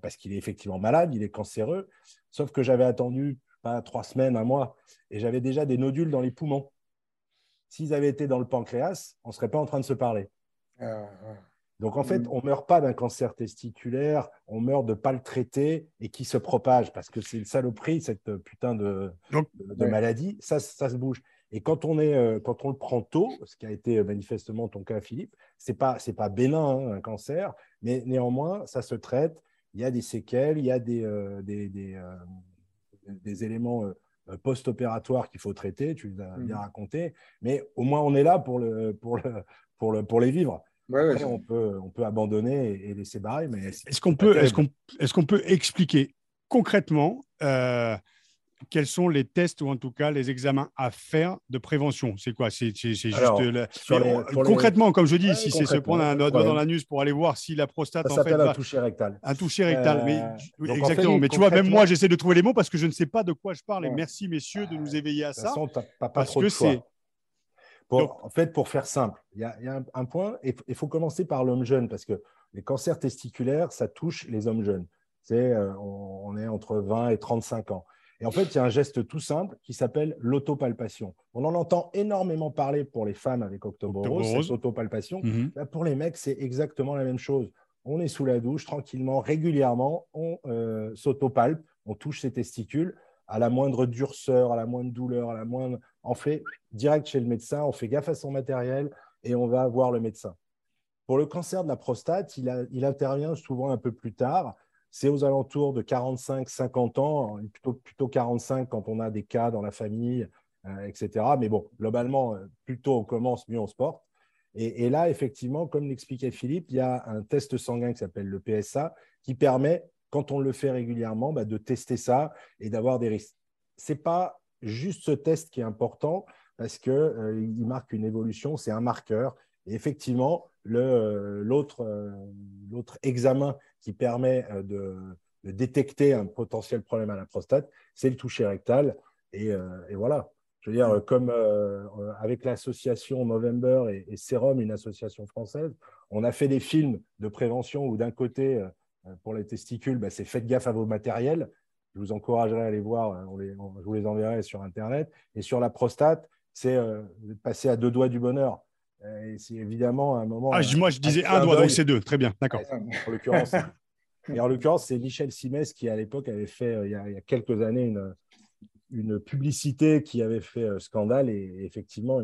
parce qu'il est effectivement malade, il est cancéreux. Sauf que j'avais attendu pas trois semaines, un mois, et j'avais déjà des nodules dans les poumons. S'ils avaient été dans le pancréas, on ne serait pas en train de se parler. Ah, ah. Donc en fait, mm. on ne meurt pas d'un cancer testiculaire, on meurt de ne pas le traiter et qui se propage parce que c'est une saloperie, cette putain de, de, maladie. Ça, ça se bouge. Et quand on, est, euh, quand on le prend tôt, ce qui a été euh, manifestement ton cas, Philippe, ce n'est pas, pas bénin, hein, un cancer, mais néanmoins, ça se traite. Il y a des séquelles, il y a des, euh, des, des, éléments post-opératoires qu'il faut traiter, tu l'as bien mmh. raconté, mais au moins on est là pour, le, pour, le, pour, le, pour les vivre. on, peut, on peut abandonner et, laisser barrer. Mais est-ce qu'on peut, est qu'on est qu'on peut expliquer concrètement quels sont les tests ou en tout cas les examens à faire de prévention? C'est quoi? C'est juste concrètement, comme je dis, si c'est se prendre un doigt dans l'anus pour aller voir si la prostate ça en fait un toucher rectal. Un toucher rectal, mais euh, exactement. mais tu vois, même moi, j'essaie de trouver les mots parce que je ne sais pas de quoi je parle. Et merci messieurs de nous éveiller à ça. pas, parce que c'est en fait, pour faire simple, il y a, un, point, il faut commencer par l'homme jeune, parce que les cancers testiculaires, ça touche les hommes jeunes. C'est, euh, on, est entre 20 et 35 ans. Et en fait, il y a un geste tout simple qui s'appelle l'autopalpation. On en entend énormément parler pour les femmes avec Octobre, Rose, cette autopalpation. Mhm. Pour les mecs, c'est exactement la même chose. On est sous la douche, tranquillement, régulièrement, on euh, s'autopalpe, on touche ses testicules. À la moindre durceur, à la moindre douleur, à la moindre. On fait direct chez le médecin, on fait gaffe à son matériel et on va voir le médecin. Pour le cancer de la prostate, il, intervient souvent un peu plus tard. C'est aux alentours de 45-50 ans, plutôt, plutôt 45 quand on a des cas dans la famille, euh, etc. Mais bon, globalement, euh, plus tôt on commence, mieux on se porte. Et, et là, effectivement, comme l'expliquait Philippe, il y a un test sanguin qui s'appelle le PSA qui permet, quand on le fait régulièrement, bah, de tester ça et d'avoir des risques. Ce n'est pas juste ce test qui est important parce qu'il euh, marque une évolution, c'est un marqueur. Et effectivement, euh, l'autre examen qui permet euh, de, détecter un potentiel problème à la prostate, c'est le toucher rectal. Et, euh, voilà. Je veux dire, comme avec l'association November et, Serum, une association française, on a fait des films de prévention où d'un côté, pour les testicules, bah, c'est faites gaffe à vos matériels. Je vous encouragerai à aller voir, je vous les enverrai sur Internet. Et sur la prostate, c'est passer à deux doigts du bonheur. Euh, c'est évidemment un moment. Ah, moi, je disais un doigt, donc c'est deux. Très bien, d'accord. En l'occurrence, et en l'occurrence, c'est Michel Simès qui, à l'époque, avait fait, euh, il y, a, quelques années, une, une publicité qui avait fait euh, scandale. Et, effectivement,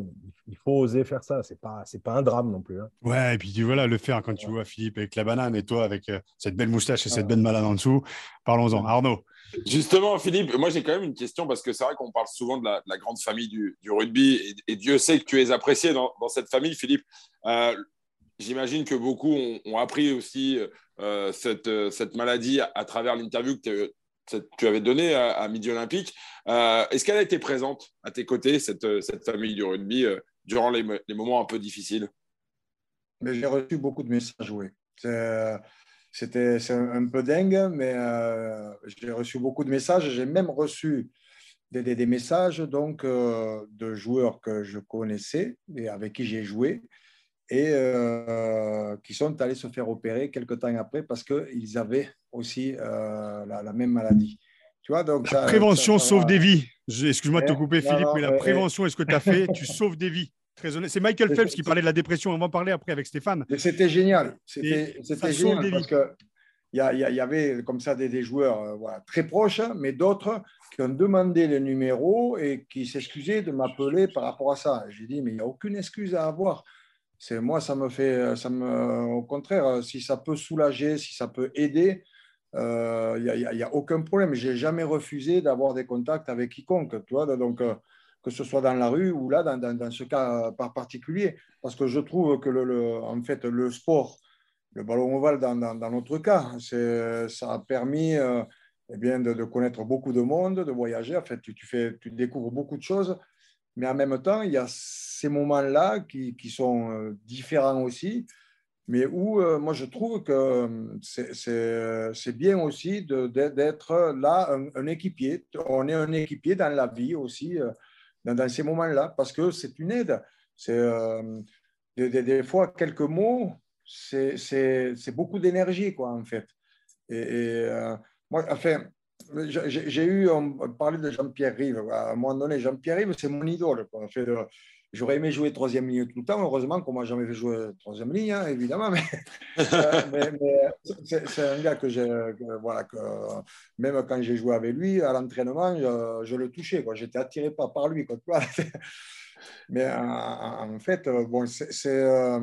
il, faut oser faire ça. C'est pas, c'est pas un drame non plus. Hein. Ouais, et puis voilà, le faire quand tu vois Philippe avec la banane et toi avec cette belle moustache et cette belle malade en dessous. Parlons-en. Arnaud. Justement, Philippe, moi j'ai quand même une question parce que c'est vrai qu'on parle souvent de la, grande famille du, rugby et, Dieu sait que tu es apprécié dans, cette famille, Philippe. Euh, j'imagine que beaucoup ont, appris aussi euh, cette, maladie à, travers l'interview que tu avais donnée à, Midi Olympique. Euh, est-ce qu'elle a été présente à tes côtés, cette, famille du rugby, durant les, moments un peu difficiles? J'ai reçu beaucoup de messages, oui. C'était un, peu dingue, mais euh, j'ai reçu beaucoup de messages. J'ai même reçu des, des, messages donc, euh, de joueurs que je connaissais et avec qui j'ai joué et euh, qui sont allés se faire opérer quelques temps après parce qu'ils avaient aussi la, même maladie. Tu vois, donc la prévention sauve des vies. Excuse-moi de te couper, Philippe, mais la prévention, est-ce que tu as fait Tu sauves des vies. C'est Michael Phelps qui parlait de la dépression. On va en parler après avec Stéphane. C'était génial. C'était génial parce qu'il y, y, avait comme ça des, joueurs euh, très proches, mais d'autres qui ont demandé le numéro et qui s'excusaient de m'appeler par rapport à ça. J'ai dit, mais il n'y a aucune excuse à avoir. C'est moi, ça me fait, ça me, au contraire, si ça peut soulager, si ça peut aider, euh, il n'y a, aucun problème. J'ai jamais refusé d'avoir des contacts avec quiconque. Tu donc, euh, que ce soit dans la rue ou là, dans, dans, ce cas par particulier. Parce que je trouve que le, en fait, le sport, le ballon ovale dans, dans notre cas, ça a permis euh, eh bien, de, connaître beaucoup de monde, de voyager. En fait, tu, tu, fais, tu découvres beaucoup de choses. Mais en même temps, il y a ces moments-là qui, qui, sont euh, différents aussi, mais où euh, moi je trouve que c'est bien aussi d'être là un, équipier. On est un équipier dans la vie aussi dans, ces moments-là, parce que c'est une aide. Euh, des, fois quelques mots, c'est beaucoup d'énergie, quoi, en fait. Et, euh, moi, enfin, j'ai eu, on parlait de Jean-Pierre Rive. À un moment donné, Jean-Pierre Rive, c'est mon idole. Fait, J'aurais aimé jouer troisième ligne tout le temps. Heureusement qu'on m'a jamais fait jouer troisième ligne, hein, évidemment. Mais, euh, c'est un gars que voilà, que même quand j'ai joué avec lui à l'entraînement, je, le touchais. J'étais attiré pas par lui. Quoi, mais en, fait, euh, bon, c'est, euh,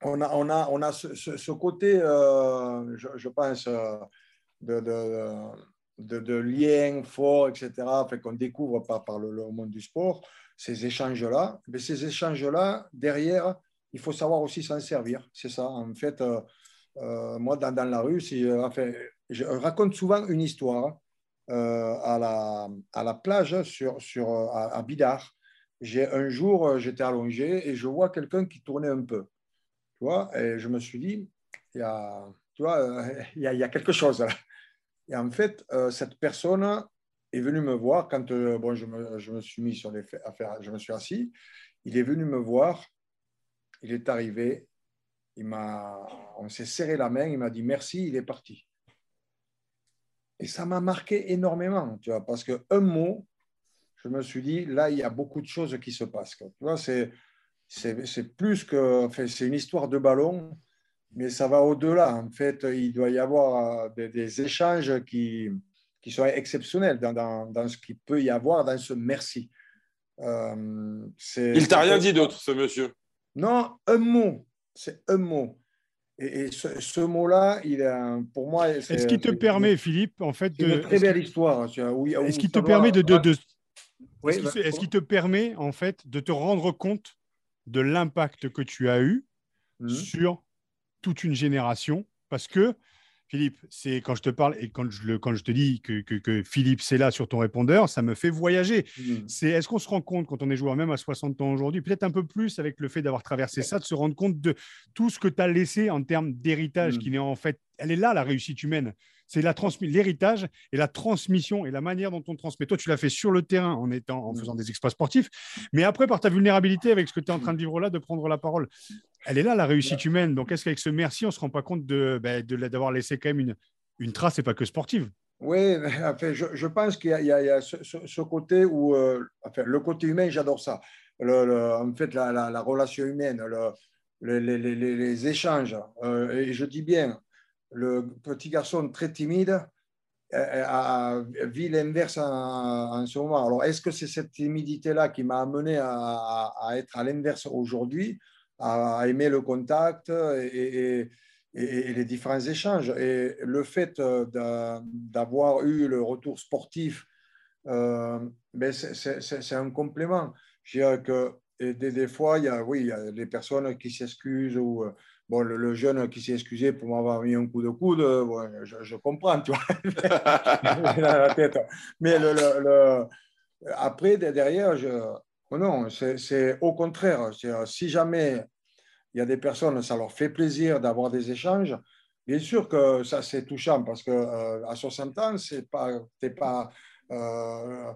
on a, on a, on a ce, côté, je, pense, de, de, liens forts, etc., qu'on découvre par, par le, monde du sport ces échanges-là. Mais ces échanges-là, derrière, il faut savoir aussi s'en servir. C'est ça. En fait, euh, euh, moi, dans, dans, la rue, si, euh, je raconte souvent une histoire à, la, à la plage sur, sur, à, Bidar. Un jour, j'étais allongé et je vois quelqu'un qui tournait un peu. Tu vois, et je me suis dit, il y a, tu vois, il y a, quelque chose. Et en fait, cette personne, est venu me voir quand euh, bon, je, me, suis mis sur les je me suis assis. Il est venu me voir, il est arrivé, il m'a, on s'est serré la main, il m'a dit merci, il est parti. Et ça m'a marqué énormément, tu vois, parce qu'un mot, je me suis dit, là, il y a beaucoup de choses qui se passent. Tu vois, c'est, c'est, plus que. Enfin, c'est une histoire de ballon, mais ça va au-delà. En fait, il doit y avoir euh, des, échanges qui, qui sont exceptionnels dans, dans, dans, ce qu'il peut y avoir dans ce merci. Euh, il t'a rien dit d'autre, ce monsieur Non, un mot. C'est un mot. Et, ce, mot-là, il est pour moi. Est-ce qu'il te permet, Philippe, en fait, de. Une très belle histoire. Est-ce qu'il te permet de. de, est-ce qu'il te permet, en fait, de te rendre compte de l'impact que tu as eu mmh. sur toute une génération Parce que Philippe, c'est quand je te parle et quand je, le, quand je te dis que, que, Philippe, c'est là sur ton répondeur, ça me fait voyager. Mmh. C'est est-ce qu'on se rend compte quand on est joueur, même à 60 ans aujourd'hui, peut-être un peu plus avec le fait d'avoir traversé ça, de se rendre compte de tout ce que tu as laissé en termes d'héritage, mmh. qui n'est en fait, elle est là la réussite humaine c'est la l'héritage et la transmission et la manière dont on transmet. Toi, tu l'as fait sur le terrain en, étant, en faisant des exploits sportifs, mais après, par ta vulnérabilité avec ce que tu es en train de vivre là, de prendre la parole. Elle est là, la réussite humaine. Donc, est-ce qu'avec ce merci, on ne se rend pas compte ben, de, d'avoir laissé quand même une, une trace et pas que sportive? Oui, enfin, je, pense qu'il y a, ce, côté où, euh, enfin, le côté humain, j'adore ça. Le, en fait, la, relation humaine, les, les, échanges. Euh, et je dis bien, le petit garçon très timide a, vit l'inverse en, ce moment. Alors, est-ce que c'est cette timidité-là qui m'a amené à, être à l'inverse aujourd'hui, à, aimer le contact et, les différents échanges? Et le fait d'avoir eu le retour sportif, euh, ben c'est un complément. Je dirais que des, des, fois, il y a, oui, il y a des personnes qui s'excusent ou Bon, le, jeune qui s'est excusé pour m'avoir mis un coup de coude, je, comprends, tu vois. Mais après, derrière, oh non, c'est au contraire. Si jamais il y a des personnes, ça leur fait plaisir d'avoir des échanges, bien sûr que ça, c'est touchant parce qu'à euh, à 60 ans, c'est pas, pas euh,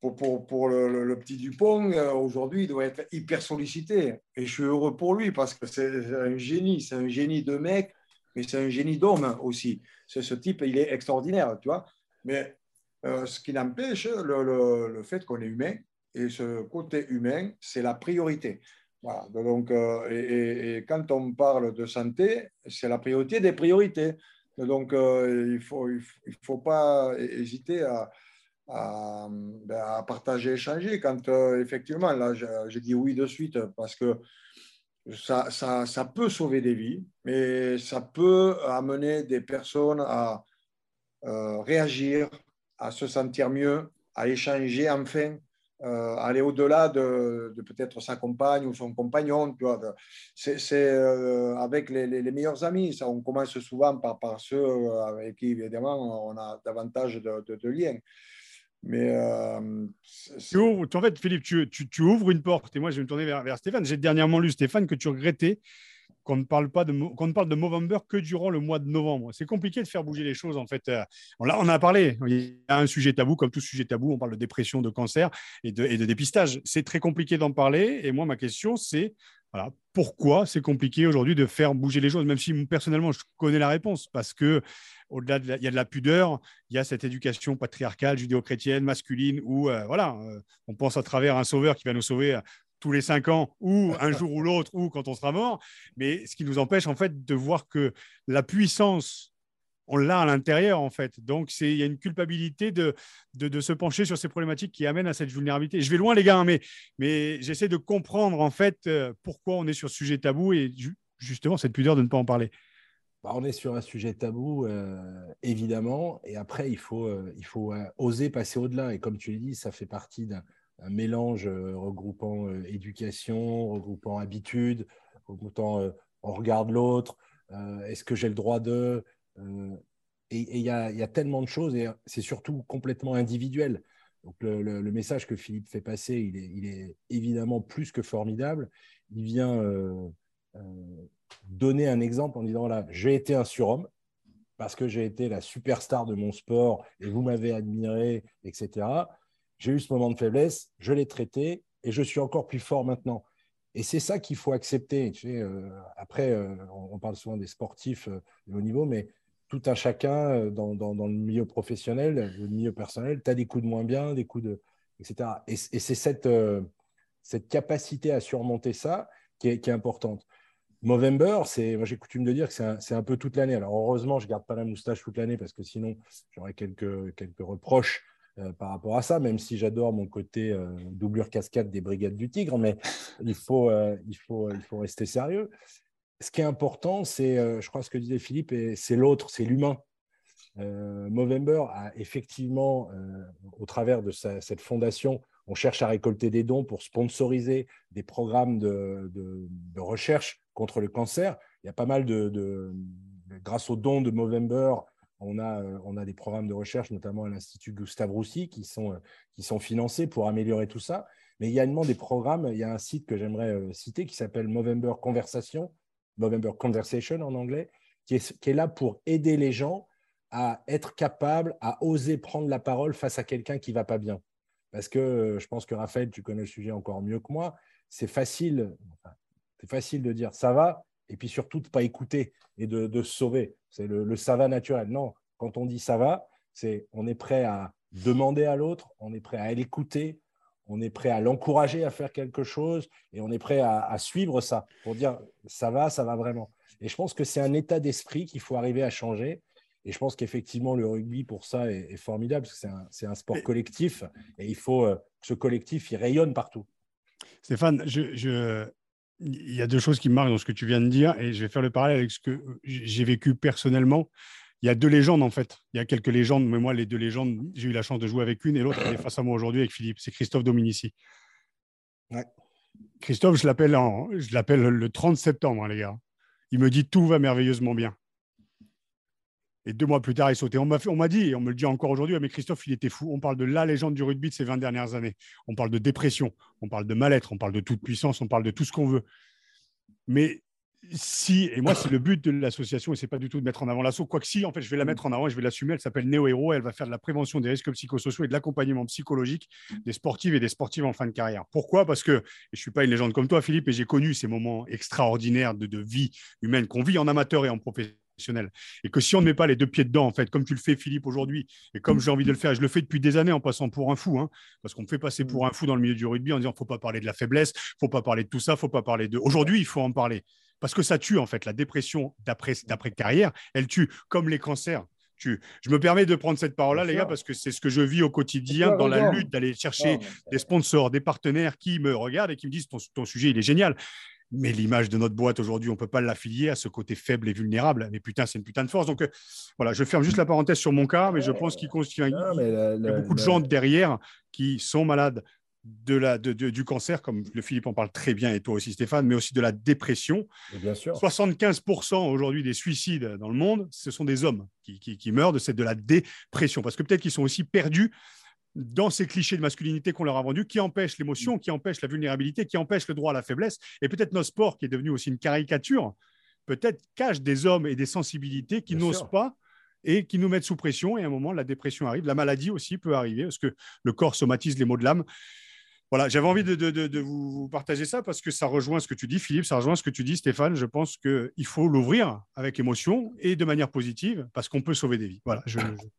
pour, le, petit Dupont, euh, aujourd'hui, il doit être hyper sollicité. Et je suis heureux pour lui parce que c'est un génie. C'est un génie de mec, mais c'est un génie d'homme aussi. Ce type, il est extraordinaire, tu vois. Mais euh, ce qui n'empêche le, fait qu'on est humain. Et ce côté humain, c'est la priorité. Donc, euh, et, quand on parle de santé, c'est la priorité des priorités. Donc, il ne faut, il faut pas hésiter à, ben, à, partager, échanger. Quand euh, effectivement, là, j'ai dit oui de suite parce que ça, ça, peut sauver des vies, mais ça peut amener des personnes à euh, réagir, à se sentir mieux, à échanger enfin, euh, aller au-delà de, peut-être sa compagne ou son compagnon. C'est avec les, meilleurs amis. On commence souvent par, ceux avec qui, évidemment, on a davantage de liens. Mais euh, tu ouvres, en fait, Philippe, tu, tu, ouvres une porte. Et moi, je vais me tourner vers, vers Stéphane. J'ai dernièrement lu, Stéphane, que tu regrettais qu'on ne parle pas de qu'on ne parle de Movember que durant le mois de novembre. C'est compliqué de faire bouger les choses en fait. Euh, on, on a parlé. Il y a un sujet tabou, comme tout sujet tabou. On parle de dépression, de cancer et de, et de dépistage. C'est très compliqué d'en parler. Et moi, ma question, c'est voilà, pourquoi c'est compliqué aujourd'hui de faire bouger les choses, même si personnellement je connais la réponse, parce que au-delà de il y a de la pudeur, il y a cette éducation patriarcale, judéo-chrétienne, masculine, où euh, voilà, euh, on pense à travers un sauveur qui va nous sauver euh, tous les cinq ans, ou un jour ou l'autre, ou quand on sera mort. Mais ce qui nous empêche en fait de voir que la puissance on l'a à l'intérieur, en fait. Donc, il y a une culpabilité de, de, se pencher sur ces problématiques qui amènent à cette vulnérabilité. Je vais loin, les gars, hein, mais, mais j'essaie de comprendre, en fait, euh, pourquoi on est sur ce sujet tabou et justement cette pudeur de ne pas en parler. Bah, on est sur un sujet tabou, euh, évidemment, et après, il faut, euh, il faut oser passer au-delà. Et comme tu l'as dit, ça fait partie d'un mélange regroupant éducation, regroupant habitude, regroupant on regarde l'autre, est-ce que j'ai le droit de, et il y, a tellement de choses et c'est surtout complètement individuel. Donc le, message que Philippe fait passer, il est, évidemment plus que formidable. Il vient euh, euh, donner un exemple en disant voilà, j'ai été un surhomme parce que j'ai été la superstar de mon sport et vous m'avez admiré, etc. J'ai eu ce moment de faiblesse, je l'ai traité et je suis encore plus fort maintenant. Et c'est ça qu'il faut accepter. après, on, parle souvent des sportifs de haut niveau, mais tout un chacun dans, le milieu professionnel, le milieu personnel, tu as des coups de moins bien, des coups de. etc. Et, c'est cette, cette capacité à surmonter ça qui est, importante. Movember, c'est, moi j'ai coutume de dire que c'est un, peu toute l'année. Alors heureusement, je ne garde pas la moustache toute l'année parce que sinon j'aurais quelques, quelques reproches euh, par rapport à ça, même si j'adore mon côté euh, doublure cascade des brigades du Tigre, mais il faut, euh, il faut, il faut rester sérieux. Ce qui est important, c'est, je crois, ce que disait Philippe, c'est l'autre, c'est l'humain. Movember a effectivement, au travers de cette fondation, on cherche à récolter des dons pour sponsoriser des programmes de, recherche contre le cancer. Il y a pas mal de, grâce aux dons de Movember, on a, euh, on a des programmes de recherche, notamment à l'Institut Gustave Roussy, qui sont, euh, qui sont financés pour améliorer tout ça. Mais il y a également des programmes, il y a un site que j'aimerais euh, citer qui s'appelle Movember Conversation, Movember Conversation en anglais, qui est, là pour aider les gens à être capables, à oser prendre la parole face à quelqu'un qui ne va pas bien. Parce que je pense que Raphaël, tu connais le sujet encore mieux que moi, c'est facile, c'est facile de dire ça va, et puis surtout de ne pas écouter et de, se sauver. C'est le, ça va naturel. Non, quand on dit ça va, c'est on est prêt à demander à l'autre, on est prêt à l'écouter, on est prêt à l'encourager à faire quelque chose et on est prêt à, suivre ça pour dire ça va, ça va vraiment. Et je pense que c'est un état d'esprit qu'il faut arriver à changer. Et je pense qu'effectivement, le rugby, pour ça, est, formidable, parce que c'est un, sport collectif, et il faut euh, que ce collectif, il rayonne partout. Stéphane, je, il y a deux choses qui me marquent dans ce que tu viens de dire, et je vais faire le parallèle avec ce que j'ai vécu personnellement. Il y a deux légendes, en fait. Il y a quelques légendes, mais moi, les deux légendes, j'ai eu la chance de jouer avec une, et l'autre, elle est face à moi aujourd'hui avec Philippe. C'est Christophe Dominici. Christophe, je l'appelle, je l'appelle le 30 septembre, hein, les gars. Il me dit tout va merveilleusement bien. Et deux mois plus tard, il sautait. On m'a, on m'a dit, et on me le dit encore aujourd'hui, mais Christophe, il était fou. On parle de la légende du rugby de ces 20 dernières années. On parle de dépression, on parle de mal-être, on parle de toute puissance, on parle de tout ce qu'on veut. Mais si, et moi, c'est le but de l'association, et c'est pas du tout de mettre en avant l'assaut, quoique si, en fait, je vais la mettre en avant et je vais l'assumer. Elle s'appelle Néo Héros. Elle va faire de la prévention des risques psychosociaux et de l'accompagnement psychologique des sportives et des sportives en fin de carrière. Pourquoi? Parce que je suis pas une légende comme toi, Philippe, et j'ai connu ces moments extraordinaires de, de vie humaine qu'on vit en amateur et en professionnel et que si on ne met pas les deux pieds dedans, en fait, comme tu le fais, Philippe, aujourd'hui, et comme j'ai envie de le faire, je le fais depuis des années en passant pour un fou, hein, parce qu'on me fait passer pour un fou dans le milieu du rugby en disant faut pas parler de la faiblesse, faut pas parler de tout ça, faut pas parler de. Aujourd'hui, il faut en parler. Parce que ça tue, en fait, la dépression d'après carrière, elle tue, comme les cancers. Je me permets de prendre cette parole-là, les gars, parce que c'est ce que je vis au quotidien dans la lutte d'aller chercher des sponsors, des partenaires qui me regardent et qui me disent ton, ton sujet, il est génial. Mais l'image de notre boîte aujourd'hui, on ne peut pas l'affilier à ce côté faible et vulnérable. Mais putain, c'est une putain de force. Donc euh, voilà, je ferme juste la parenthèse sur mon cas, mais je pense qu'il y a beaucoup de gens derrière qui sont malades de la, du cancer, comme le Philippe en parle très bien, et toi aussi Stéphane, mais aussi de la dépression. bien sûr. 75% aujourd'hui des suicides dans le monde, ce sont des hommes qui, qui meurent de, cette, de la dépression, parce que peut-être qu'ils sont aussi perdus dans ces clichés de masculinité qu'on leur a vendus, qui empêchent l'émotion, qui empêchent la vulnérabilité, qui empêchent le droit à la faiblesse. Et peut-être notre sport, qui est devenu aussi une caricature, peut-être cache des hommes et des sensibilités qui n'osent pas et qui nous mettent sous pression. Et à un moment, la dépression arrive. La maladie aussi peut arriver parce que le corps somatise les maux de l'âme. Voilà, j'avais envie de, vous partager ça parce que ça rejoint ce que tu dis, Philippe, ça rejoint ce que tu dis, Stéphane. Je pense qu'il faut l'ouvrir avec émotion et de manière positive parce qu'on peut sauver des vies. Voilà, je,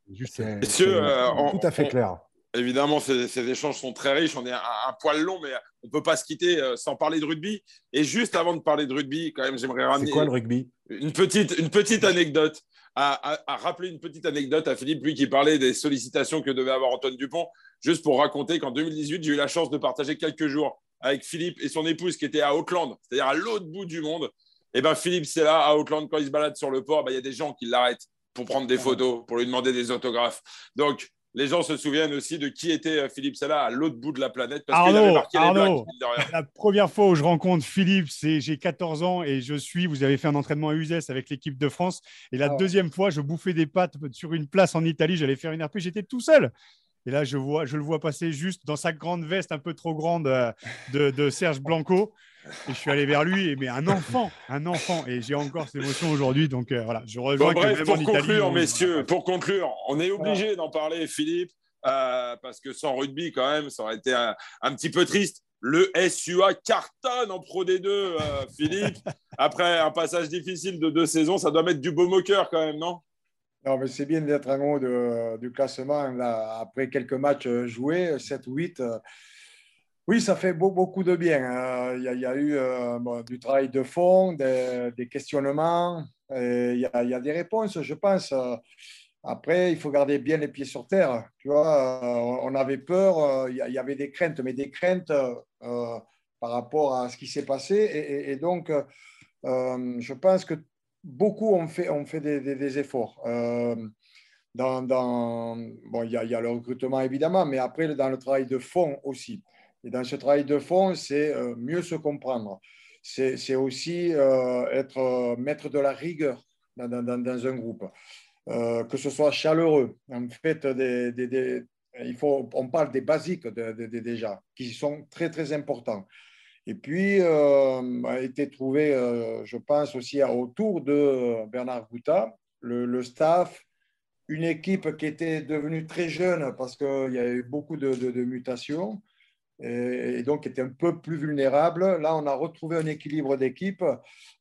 juste. C'est euh, tout à fait clair. Évidemment, ces, échanges sont très riches. On est un, poil long, mais on ne peut pas se quitter euh, sans parler de rugby. Et juste avant de parler de rugby, quand même, j'aimerais ramener. C'est quoi le rugby? une petite, une petite anecdote. À, rappeler une petite anecdote à Philippe, lui qui parlait des sollicitations que devait avoir Antoine Dupont, juste pour raconter qu'en 2018, j'ai eu la chance de partager quelques jours avec Philippe et son épouse qui était à Auckland, c'est-à-dire à, l'autre bout du monde. Et eh ben Philippe, c'est là, à Auckland, quand il se balade sur le port, ben, il y a des gens qui l'arrêtent pour prendre des photos, pour lui demander des autographes. Donc, les gens se souviennent aussi de qui était euh, Philippe Sella à l'autre bout de la planète parce qu'il avait marqué les La première fois où je rencontre Philippe, c'est j'ai 14 ans et je suis. Vous avez fait un entraînement à Uzès avec l'équipe de France. Et la ah deuxième fois, je bouffais des pâtes sur une place en Italie. J'allais faire une RP. J'étais tout seul. Et là, je, vois, je le vois passer juste dans sa grande veste un peu trop grande euh, de, Serge Blanco. Et je suis allé vers lui, et, mais un enfant, un enfant. Et j'ai encore cette émotion aujourd'hui. Donc euh, voilà, je rejoins. bref, pour conclure, messieurs, pour conclure, on est obligé d'en parler, Philippe, euh, parce que sans rugby, quand même, ça aurait été un, petit peu triste. Le SUA cartonne en Pro D2, Philippe. Après un passage difficile de deux saisons, ça doit mettre du beau moqueur quand même, non? Non, mais c'est bien d'être en haut du classement là, après quelques matchs joués, 7 ou 8. Oui, ça fait beaucoup de bien. Hein. Il y, a eu du travail de fond, des, questionnements, il y, a, des réponses, je pense. Après, il faut garder bien les pieds sur terre. Tu vois, on avait peur, il y, avait des craintes, mais des craintes par rapport à ce qui s'est passé. Et, donc, je pense que beaucoup ont fait, ont fait des, efforts. Euh, dans, bon, il y, a le recrutement évidemment, mais après, dans le travail de fond aussi. Et dans ce travail de fond, c'est euh, mieux se comprendre. C'est aussi euh, être maître de la rigueur dans, dans, un groupe. que ce soit chaleureux. En fait, des, il faut, on parle des basiques déjà, qui sont très, très importants. Et puis, euh, a été trouvé, euh, je pense, aussi autour de Bernard Gouta, le, staff, une équipe qui était devenue très jeune parce qu'il y a eu beaucoup de, mutations et, donc était un peu plus vulnérable. Là, on a retrouvé un équilibre d'équipe.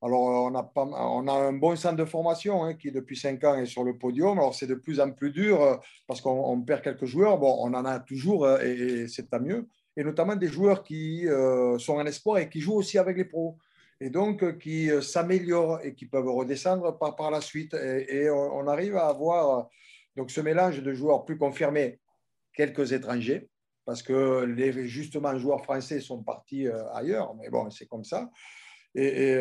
Alors, on a, pas, on a un bon centre de formation hein, qui, depuis cinq ans, est sur le podium. Alors, c'est de plus en plus dur parce qu'on perd quelques joueurs. Bon, on en a toujours et, et c'est tant mieux et notamment des joueurs qui euh, sont en espoir et qui jouent aussi avec les pros, et donc euh, qui euh, s'améliorent et qui peuvent redescendre par, par la suite. Et, on, arrive à avoir donc, ce mélange de joueurs plus confirmés, quelques étrangers, parce que les justement joueurs français sont partis ailleurs, mais bon, c'est comme ça. Et,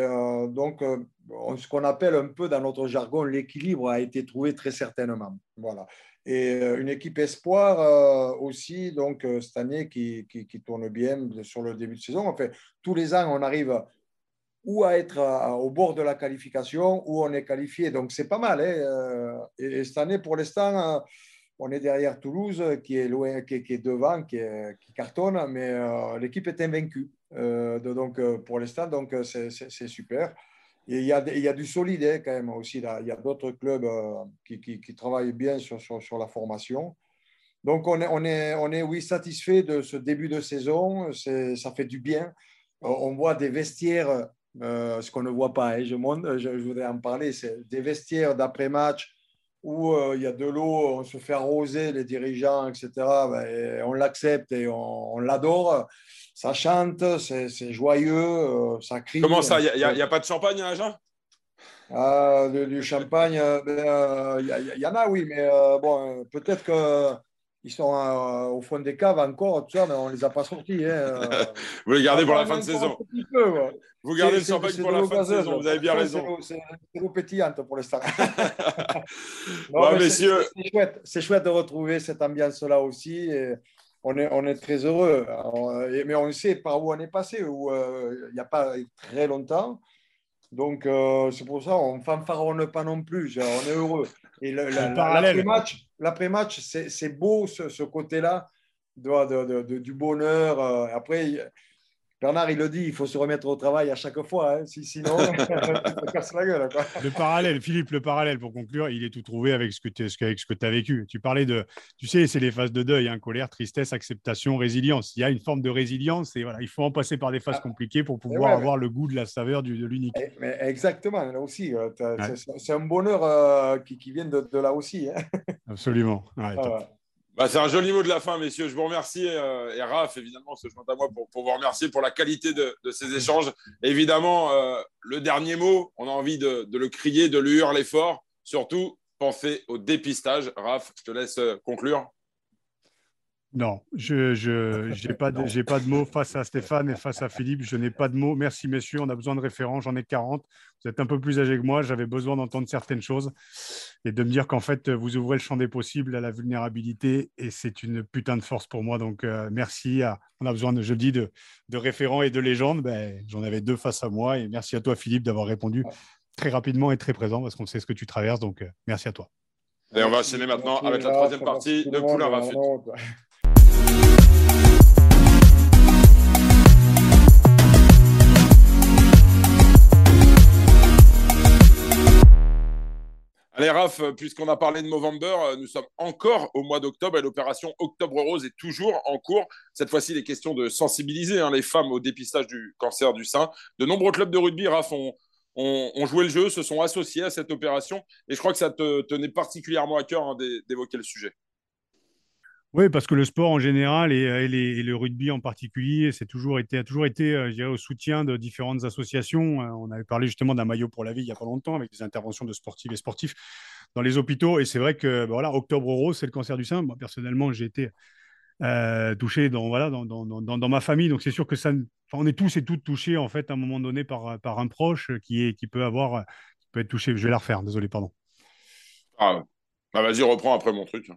donc, ce qu'on appelle un peu dans notre jargon, l'équilibre a été trouvé très certainement. Voilà et euh, une équipe espoir euh, aussi, donc euh, cette année, qui, qui, tourne bien sur le début de saison. En fait, tous les ans, on arrive ou à être au bord de la qualification, ou on est qualifié. Donc, c'est pas mal. Hein, et, cette année, pour l'instant, on est derrière Toulouse, qui est loin, qui, est devant, qui, cartonne, mais l'équipe est invaincue. donc, pour l'instant, c'est super il y, a, il y a du solide hein, quand même aussi. Là. Il y a d'autres clubs euh, qui, qui, travaillent bien sur, sur, la formation. Donc, on est, on est, on est, oui, satisfait de ce début de saison. Ça fait du bien. Euh, on voit des vestiaires, euh, ce qu'on ne voit pas. Hein, je, voudrais en parler. C'est des vestiaires d'après-match où il y a de l'eau, on se fait arroser, les dirigeants, etc. Ben, on l'accepte et on l'adore ça chante, c'est joyeux, euh, ça crie. Comment ça Il n'y a, pas de champagne à Agen ah, du, champagne, il euh, ben, euh, y, en a, oui, mais bon, peut-être qu'ils sont au fond des caves encore, tout ça, mais on ne les a pas sortis. Hein, vous les gardez pour la fin de saison. Vous gardez le champagne pour la fin de saison, vous avez bien raison. C'est l'eau pétillante pour l'instant. messieurs. C'est chouette, de retrouver cette ambiance-là aussi. Et on est, on est très heureux. mais on sait par où on est passé, où euh, il n'y a pas très longtemps. Donc, euh, c'est pour ça qu'on ne fanfaronne pas non plus. on est heureux. Et l'après-match, l'après-match c'est beau ce, côté-là de, de, du bonheur. Euh, après, Bernard, il le dit, il faut se remettre au travail à chaque fois, hein. sinon, on casse la gueule. Le parallèle, Philippe, le parallèle, pour conclure, il est tout trouvé avec ce que tu as vécu. Tu parlais de, tu sais, c'est les phases de deuil, hein, colère, tristesse, acceptation, résilience. Il y a une forme de résilience et voilà, il faut en passer par des phases ah. compliquées pour pouvoir avoir le goût de la saveur du, de l'unique. Exactement, là aussi, euh, c'est un bonheur euh, qui, vient de, là aussi. Hein. Absolument. Bah, c'est un joli mot de la fin, messieurs. Je vous remercie. Euh, et Raph, évidemment, se joint à moi pour, vous remercier pour la qualité de, ces échanges. Évidemment, euh, le dernier mot, on a envie de, le crier, de le hurler fort. Surtout, pensez au dépistage. Raph, je te laisse euh, conclure. Non, je n'ai pas, de, pas de mots face à Stéphane et face à Philippe. Je n'ai pas de mots. Merci, messieurs. On a besoin de référents. J'en ai 40. Vous êtes un peu plus âgés que moi. J'avais besoin d'entendre certaines choses et de me dire qu'en fait, vous ouvrez le champ des possibles à la vulnérabilité et c'est une putain de force pour moi. Donc, euh, merci. on a besoin, de, je dis, de, de référents et de légendes. Ben, J'en avais deux face à moi et merci à toi, Philippe, d'avoir répondu très rapidement et très présent parce qu'on sait ce que tu traverses. Donc, euh, merci à toi. Et on va enchaîner maintenant avec la troisième partie de Poulain Rafut. Allez, Raph, puisqu'on a parlé de Movember, euh, nous sommes encore au mois d'octobre et l'opération Octobre Rose est toujours en cours. Cette fois-ci, les questions de sensibiliser hein, les femmes au dépistage du cancer du sein. De nombreux clubs de rugby, Raph, ont, ont, joué le jeu, se sont associés à cette opération. Et je crois que ça te tenait particulièrement à cœur hein, d'évoquer le sujet. Oui, parce que le sport en général et, le rugby en particulier, c'est toujours été, a toujours été euh, au soutien de différentes associations. Euh, on avait parlé justement d'un maillot pour la vie il n'y a pas longtemps avec des interventions de sportifs et sportifs dans les hôpitaux. Et c'est vrai que bah, voilà, Octobre Rose, c'est le cancer du sein. Moi, personnellement, j'ai été euh, touché dans, voilà, dans, dans, dans, ma famille. Donc c'est sûr que ça, on est tous et toutes touchés en fait à un moment donné par, par un proche qui, est, qui, peut avoir, peut être touché. Je vais la refaire, désolé, pardon. Ah, bah, vas-y, reprends après mon truc.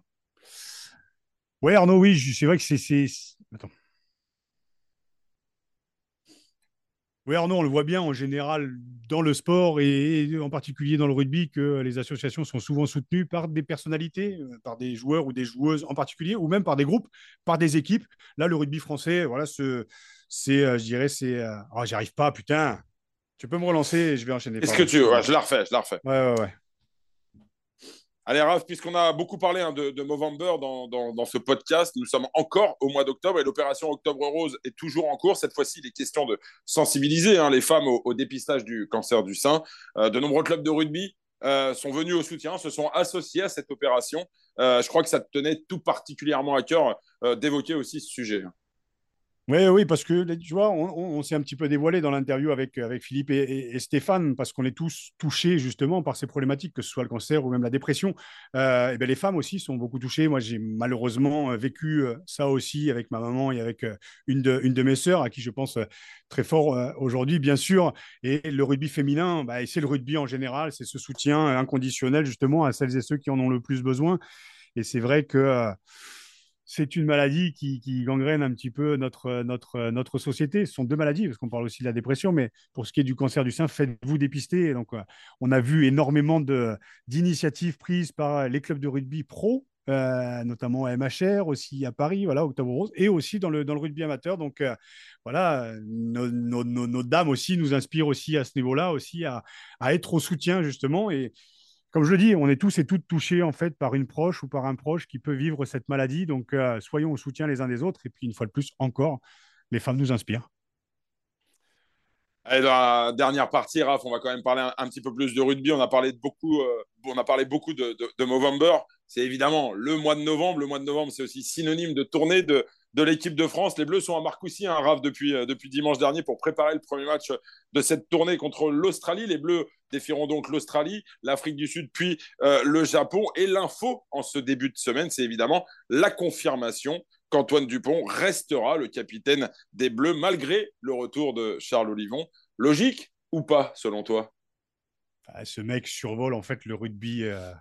Oui, Arnaud, oui, c'est vrai que c'est. Attends. Oui, Arnaud, on le voit bien en général dans le sport et en particulier dans le rugby que les associations sont souvent soutenues par des personnalités, euh, par des joueurs ou des joueuses en particulier, ou même par des groupes, par des équipes. Là, le rugby français, voilà, c'est, euh, je dirais, c'est. Oh, j'y arrive pas, putain. Tu peux me relancer et je vais enchaîner. Est-ce que tu veux Je la refais, je la refais. Ouais, ouais, ouais. Allez, Raph, puisqu'on a beaucoup parlé hein, de, Movember dans, ce podcast, nous sommes encore au mois d'octobre et l'opération Octobre Rose est toujours en cours. Cette fois-ci, il est question de sensibiliser hein, les femmes au, dépistage du cancer du sein. Euh, de nombreux clubs de rugby euh, sont venus au soutien, se sont associés à cette opération. Euh, je crois que ça tenait tout particulièrement à cœur d'évoquer aussi ce sujet. Oui, oui, parce que tu vois, on, s'est un petit peu dévoilé dans l'interview avec, avec Philippe et, Stéphane, parce qu'on est tous touchés justement par ces problématiques, que ce soit le cancer ou même la dépression. Euh, et ben, les femmes aussi sont beaucoup touchées. Moi, j'ai malheureusement euh, vécu euh, ça aussi avec ma maman et avec une de, une de mes sœurs, à qui je pense très fort aujourd'hui, bien sûr. Et le rugby féminin, bah, c'est le rugby en général, c'est ce soutien inconditionnel justement à celles et ceux qui en ont le plus besoin. Et c'est vrai que c'est une maladie qui, gangrène un petit peu notre, notre, notre société. Ce sont deux maladies, parce qu'on parle aussi de la dépression, mais pour ce qui est du cancer du sein, faites-vous dépister. donc, euh, on a vu énormément d'initiatives prises par les clubs de rugby pro, euh, notamment à MHR, aussi à Paris, voilà, Octobre Rose, et aussi dans le, dans le rugby amateur. Donc, euh, voilà, nos, nos, dames aussi nous inspirent aussi à ce niveau-là, aussi à, à être au soutien, justement. Et, comme je le dis, on est tous et toutes touchés en fait par une proche ou par un proche qui peut vivre cette maladie. Donc, euh, soyons au soutien les uns des autres. Et puis, une fois de plus, encore, les femmes nous inspirent. Allez, la dernière partie, Raph, on va quand même parler un, petit peu plus de rugby. On a parlé beaucoup, euh, de Movember. C'est évidemment le mois de novembre. Le mois de novembre, c'est aussi synonyme de tournée de, de l'équipe de France. Les Bleus sont à Marcoussis, un hein, depuis, euh, depuis dimanche dernier pour préparer le premier match de cette tournée contre l'Australie. Les Bleus défieront donc l'Australie, l'Afrique du Sud, puis euh, le Japon. Et l'info en ce début de semaine, c'est évidemment la confirmation qu'Antoine Dupont restera le capitaine des Bleus malgré le retour de Charles Olivon. Logique ou pas, selon toi? Ah, Ce mec survole en fait le rugby. Euh,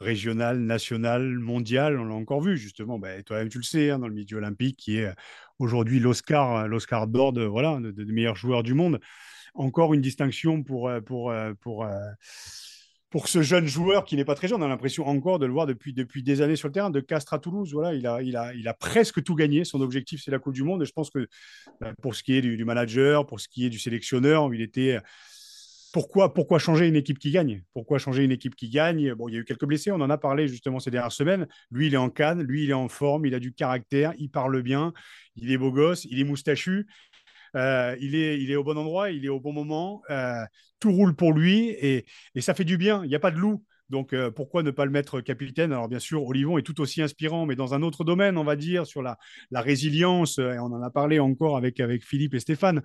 régional, national, mondial. On l'a encore vu, justement. Ben, toi-même, tu le sais, hein, dans le milieu olympique, qui est euh, aujourd'hui l'Oscar, euh, l'Oscar d'or de, voilà, de, meilleurs joueurs du monde. Encore une distinction pour, euh, pour, pour, pour ce jeune joueur qui n'est pas très jeune. On a l'impression encore de le voir depuis, depuis des années sur le terrain. De Castres à Toulouse, voilà, il, a, il, a, il a presque tout gagné. Son objectif, c'est la Coupe du Monde. Et je pense que ben, pour ce qui est du, manager, pour ce qui est du sélectionneur, il était pourquoi, changer une équipe qui gagne? Pourquoi changer une équipe qui gagne? Bon, il y a eu quelques blessés, on en a parlé justement ces dernières semaines. Lui, il est en canne, lui, il est en forme, il a du caractère, il parle bien, il est beau gosse, il est moustachu. Euh, il, est, au bon endroit, il est au bon moment, euh, tout roule pour lui et, ça fait du bien. Il n'y a pas de loup. Donc euh, pourquoi ne pas le mettre capitaine? Alors bien sûr, Olivon est tout aussi inspirant, mais dans un autre domaine, on va dire, sur la, résilience, et on en a parlé encore avec Philippe et Stéphane.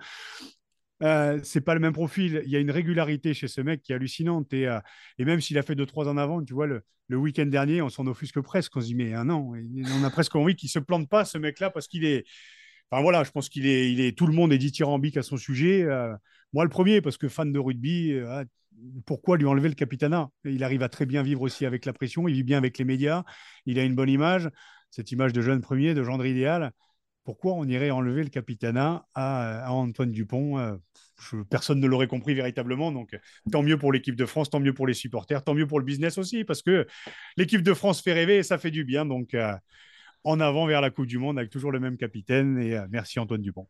Euh, c'est pas le même profil. Il y a une régularité chez ce mec qui est hallucinante. Et, euh, même s'il a fait deux, trois ans avant, tu vois, le, week-end dernier, on s'en offusque presque. On se dit, mais un an. On a presque envie qu'il se plante pas, ce mec-là, parce qu'il est. Enfin voilà, je pense qu'il est. Tout le monde est dithyrambique à son sujet. Euh, moi, le premier, parce que fan de rugby, ah, pourquoi lui enlever le capitanat Il arrive à très bien vivre aussi avec la pression. Il vit bien avec les médias. Il a une bonne image. Cette image de jeune premier, de gendre idéal pourquoi on irait enlever le capitanat à, Antoine Dupont euh, Personne ne l'aurait compris véritablement. Donc, tant mieux pour l'équipe de France, tant mieux pour les supporters, tant mieux pour le business aussi, parce que l'équipe de France fait rêver et ça fait du bien. Donc, euh, en avant vers la Coupe du Monde avec toujours le même capitaine. Et euh, merci Antoine Dupont.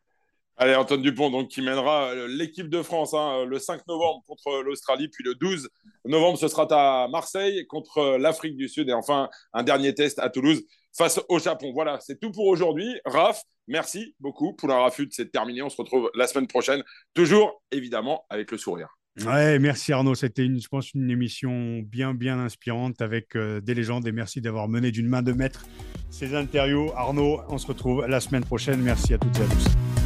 Allez, Antoine Dupont, donc, qui mènera l'équipe de France hein, le 5 novembre contre l'Australie, puis le 12 novembre, ce sera à Marseille contre l'Afrique du Sud, et enfin un dernier test à Toulouse face au Japon. Voilà, c'est tout pour aujourd'hui. Raph, merci beaucoup. Poulain Rafut, c'est terminé. On se retrouve la semaine prochaine, toujours évidemment avec le sourire. Ouais, merci Arnaud. C'était, je pense, une émission bien, bien inspirante avec euh, des légendes et merci d'avoir mené d'une main de maître ces interviews. Arnaud, on se retrouve la semaine prochaine. Merci à toutes et à tous.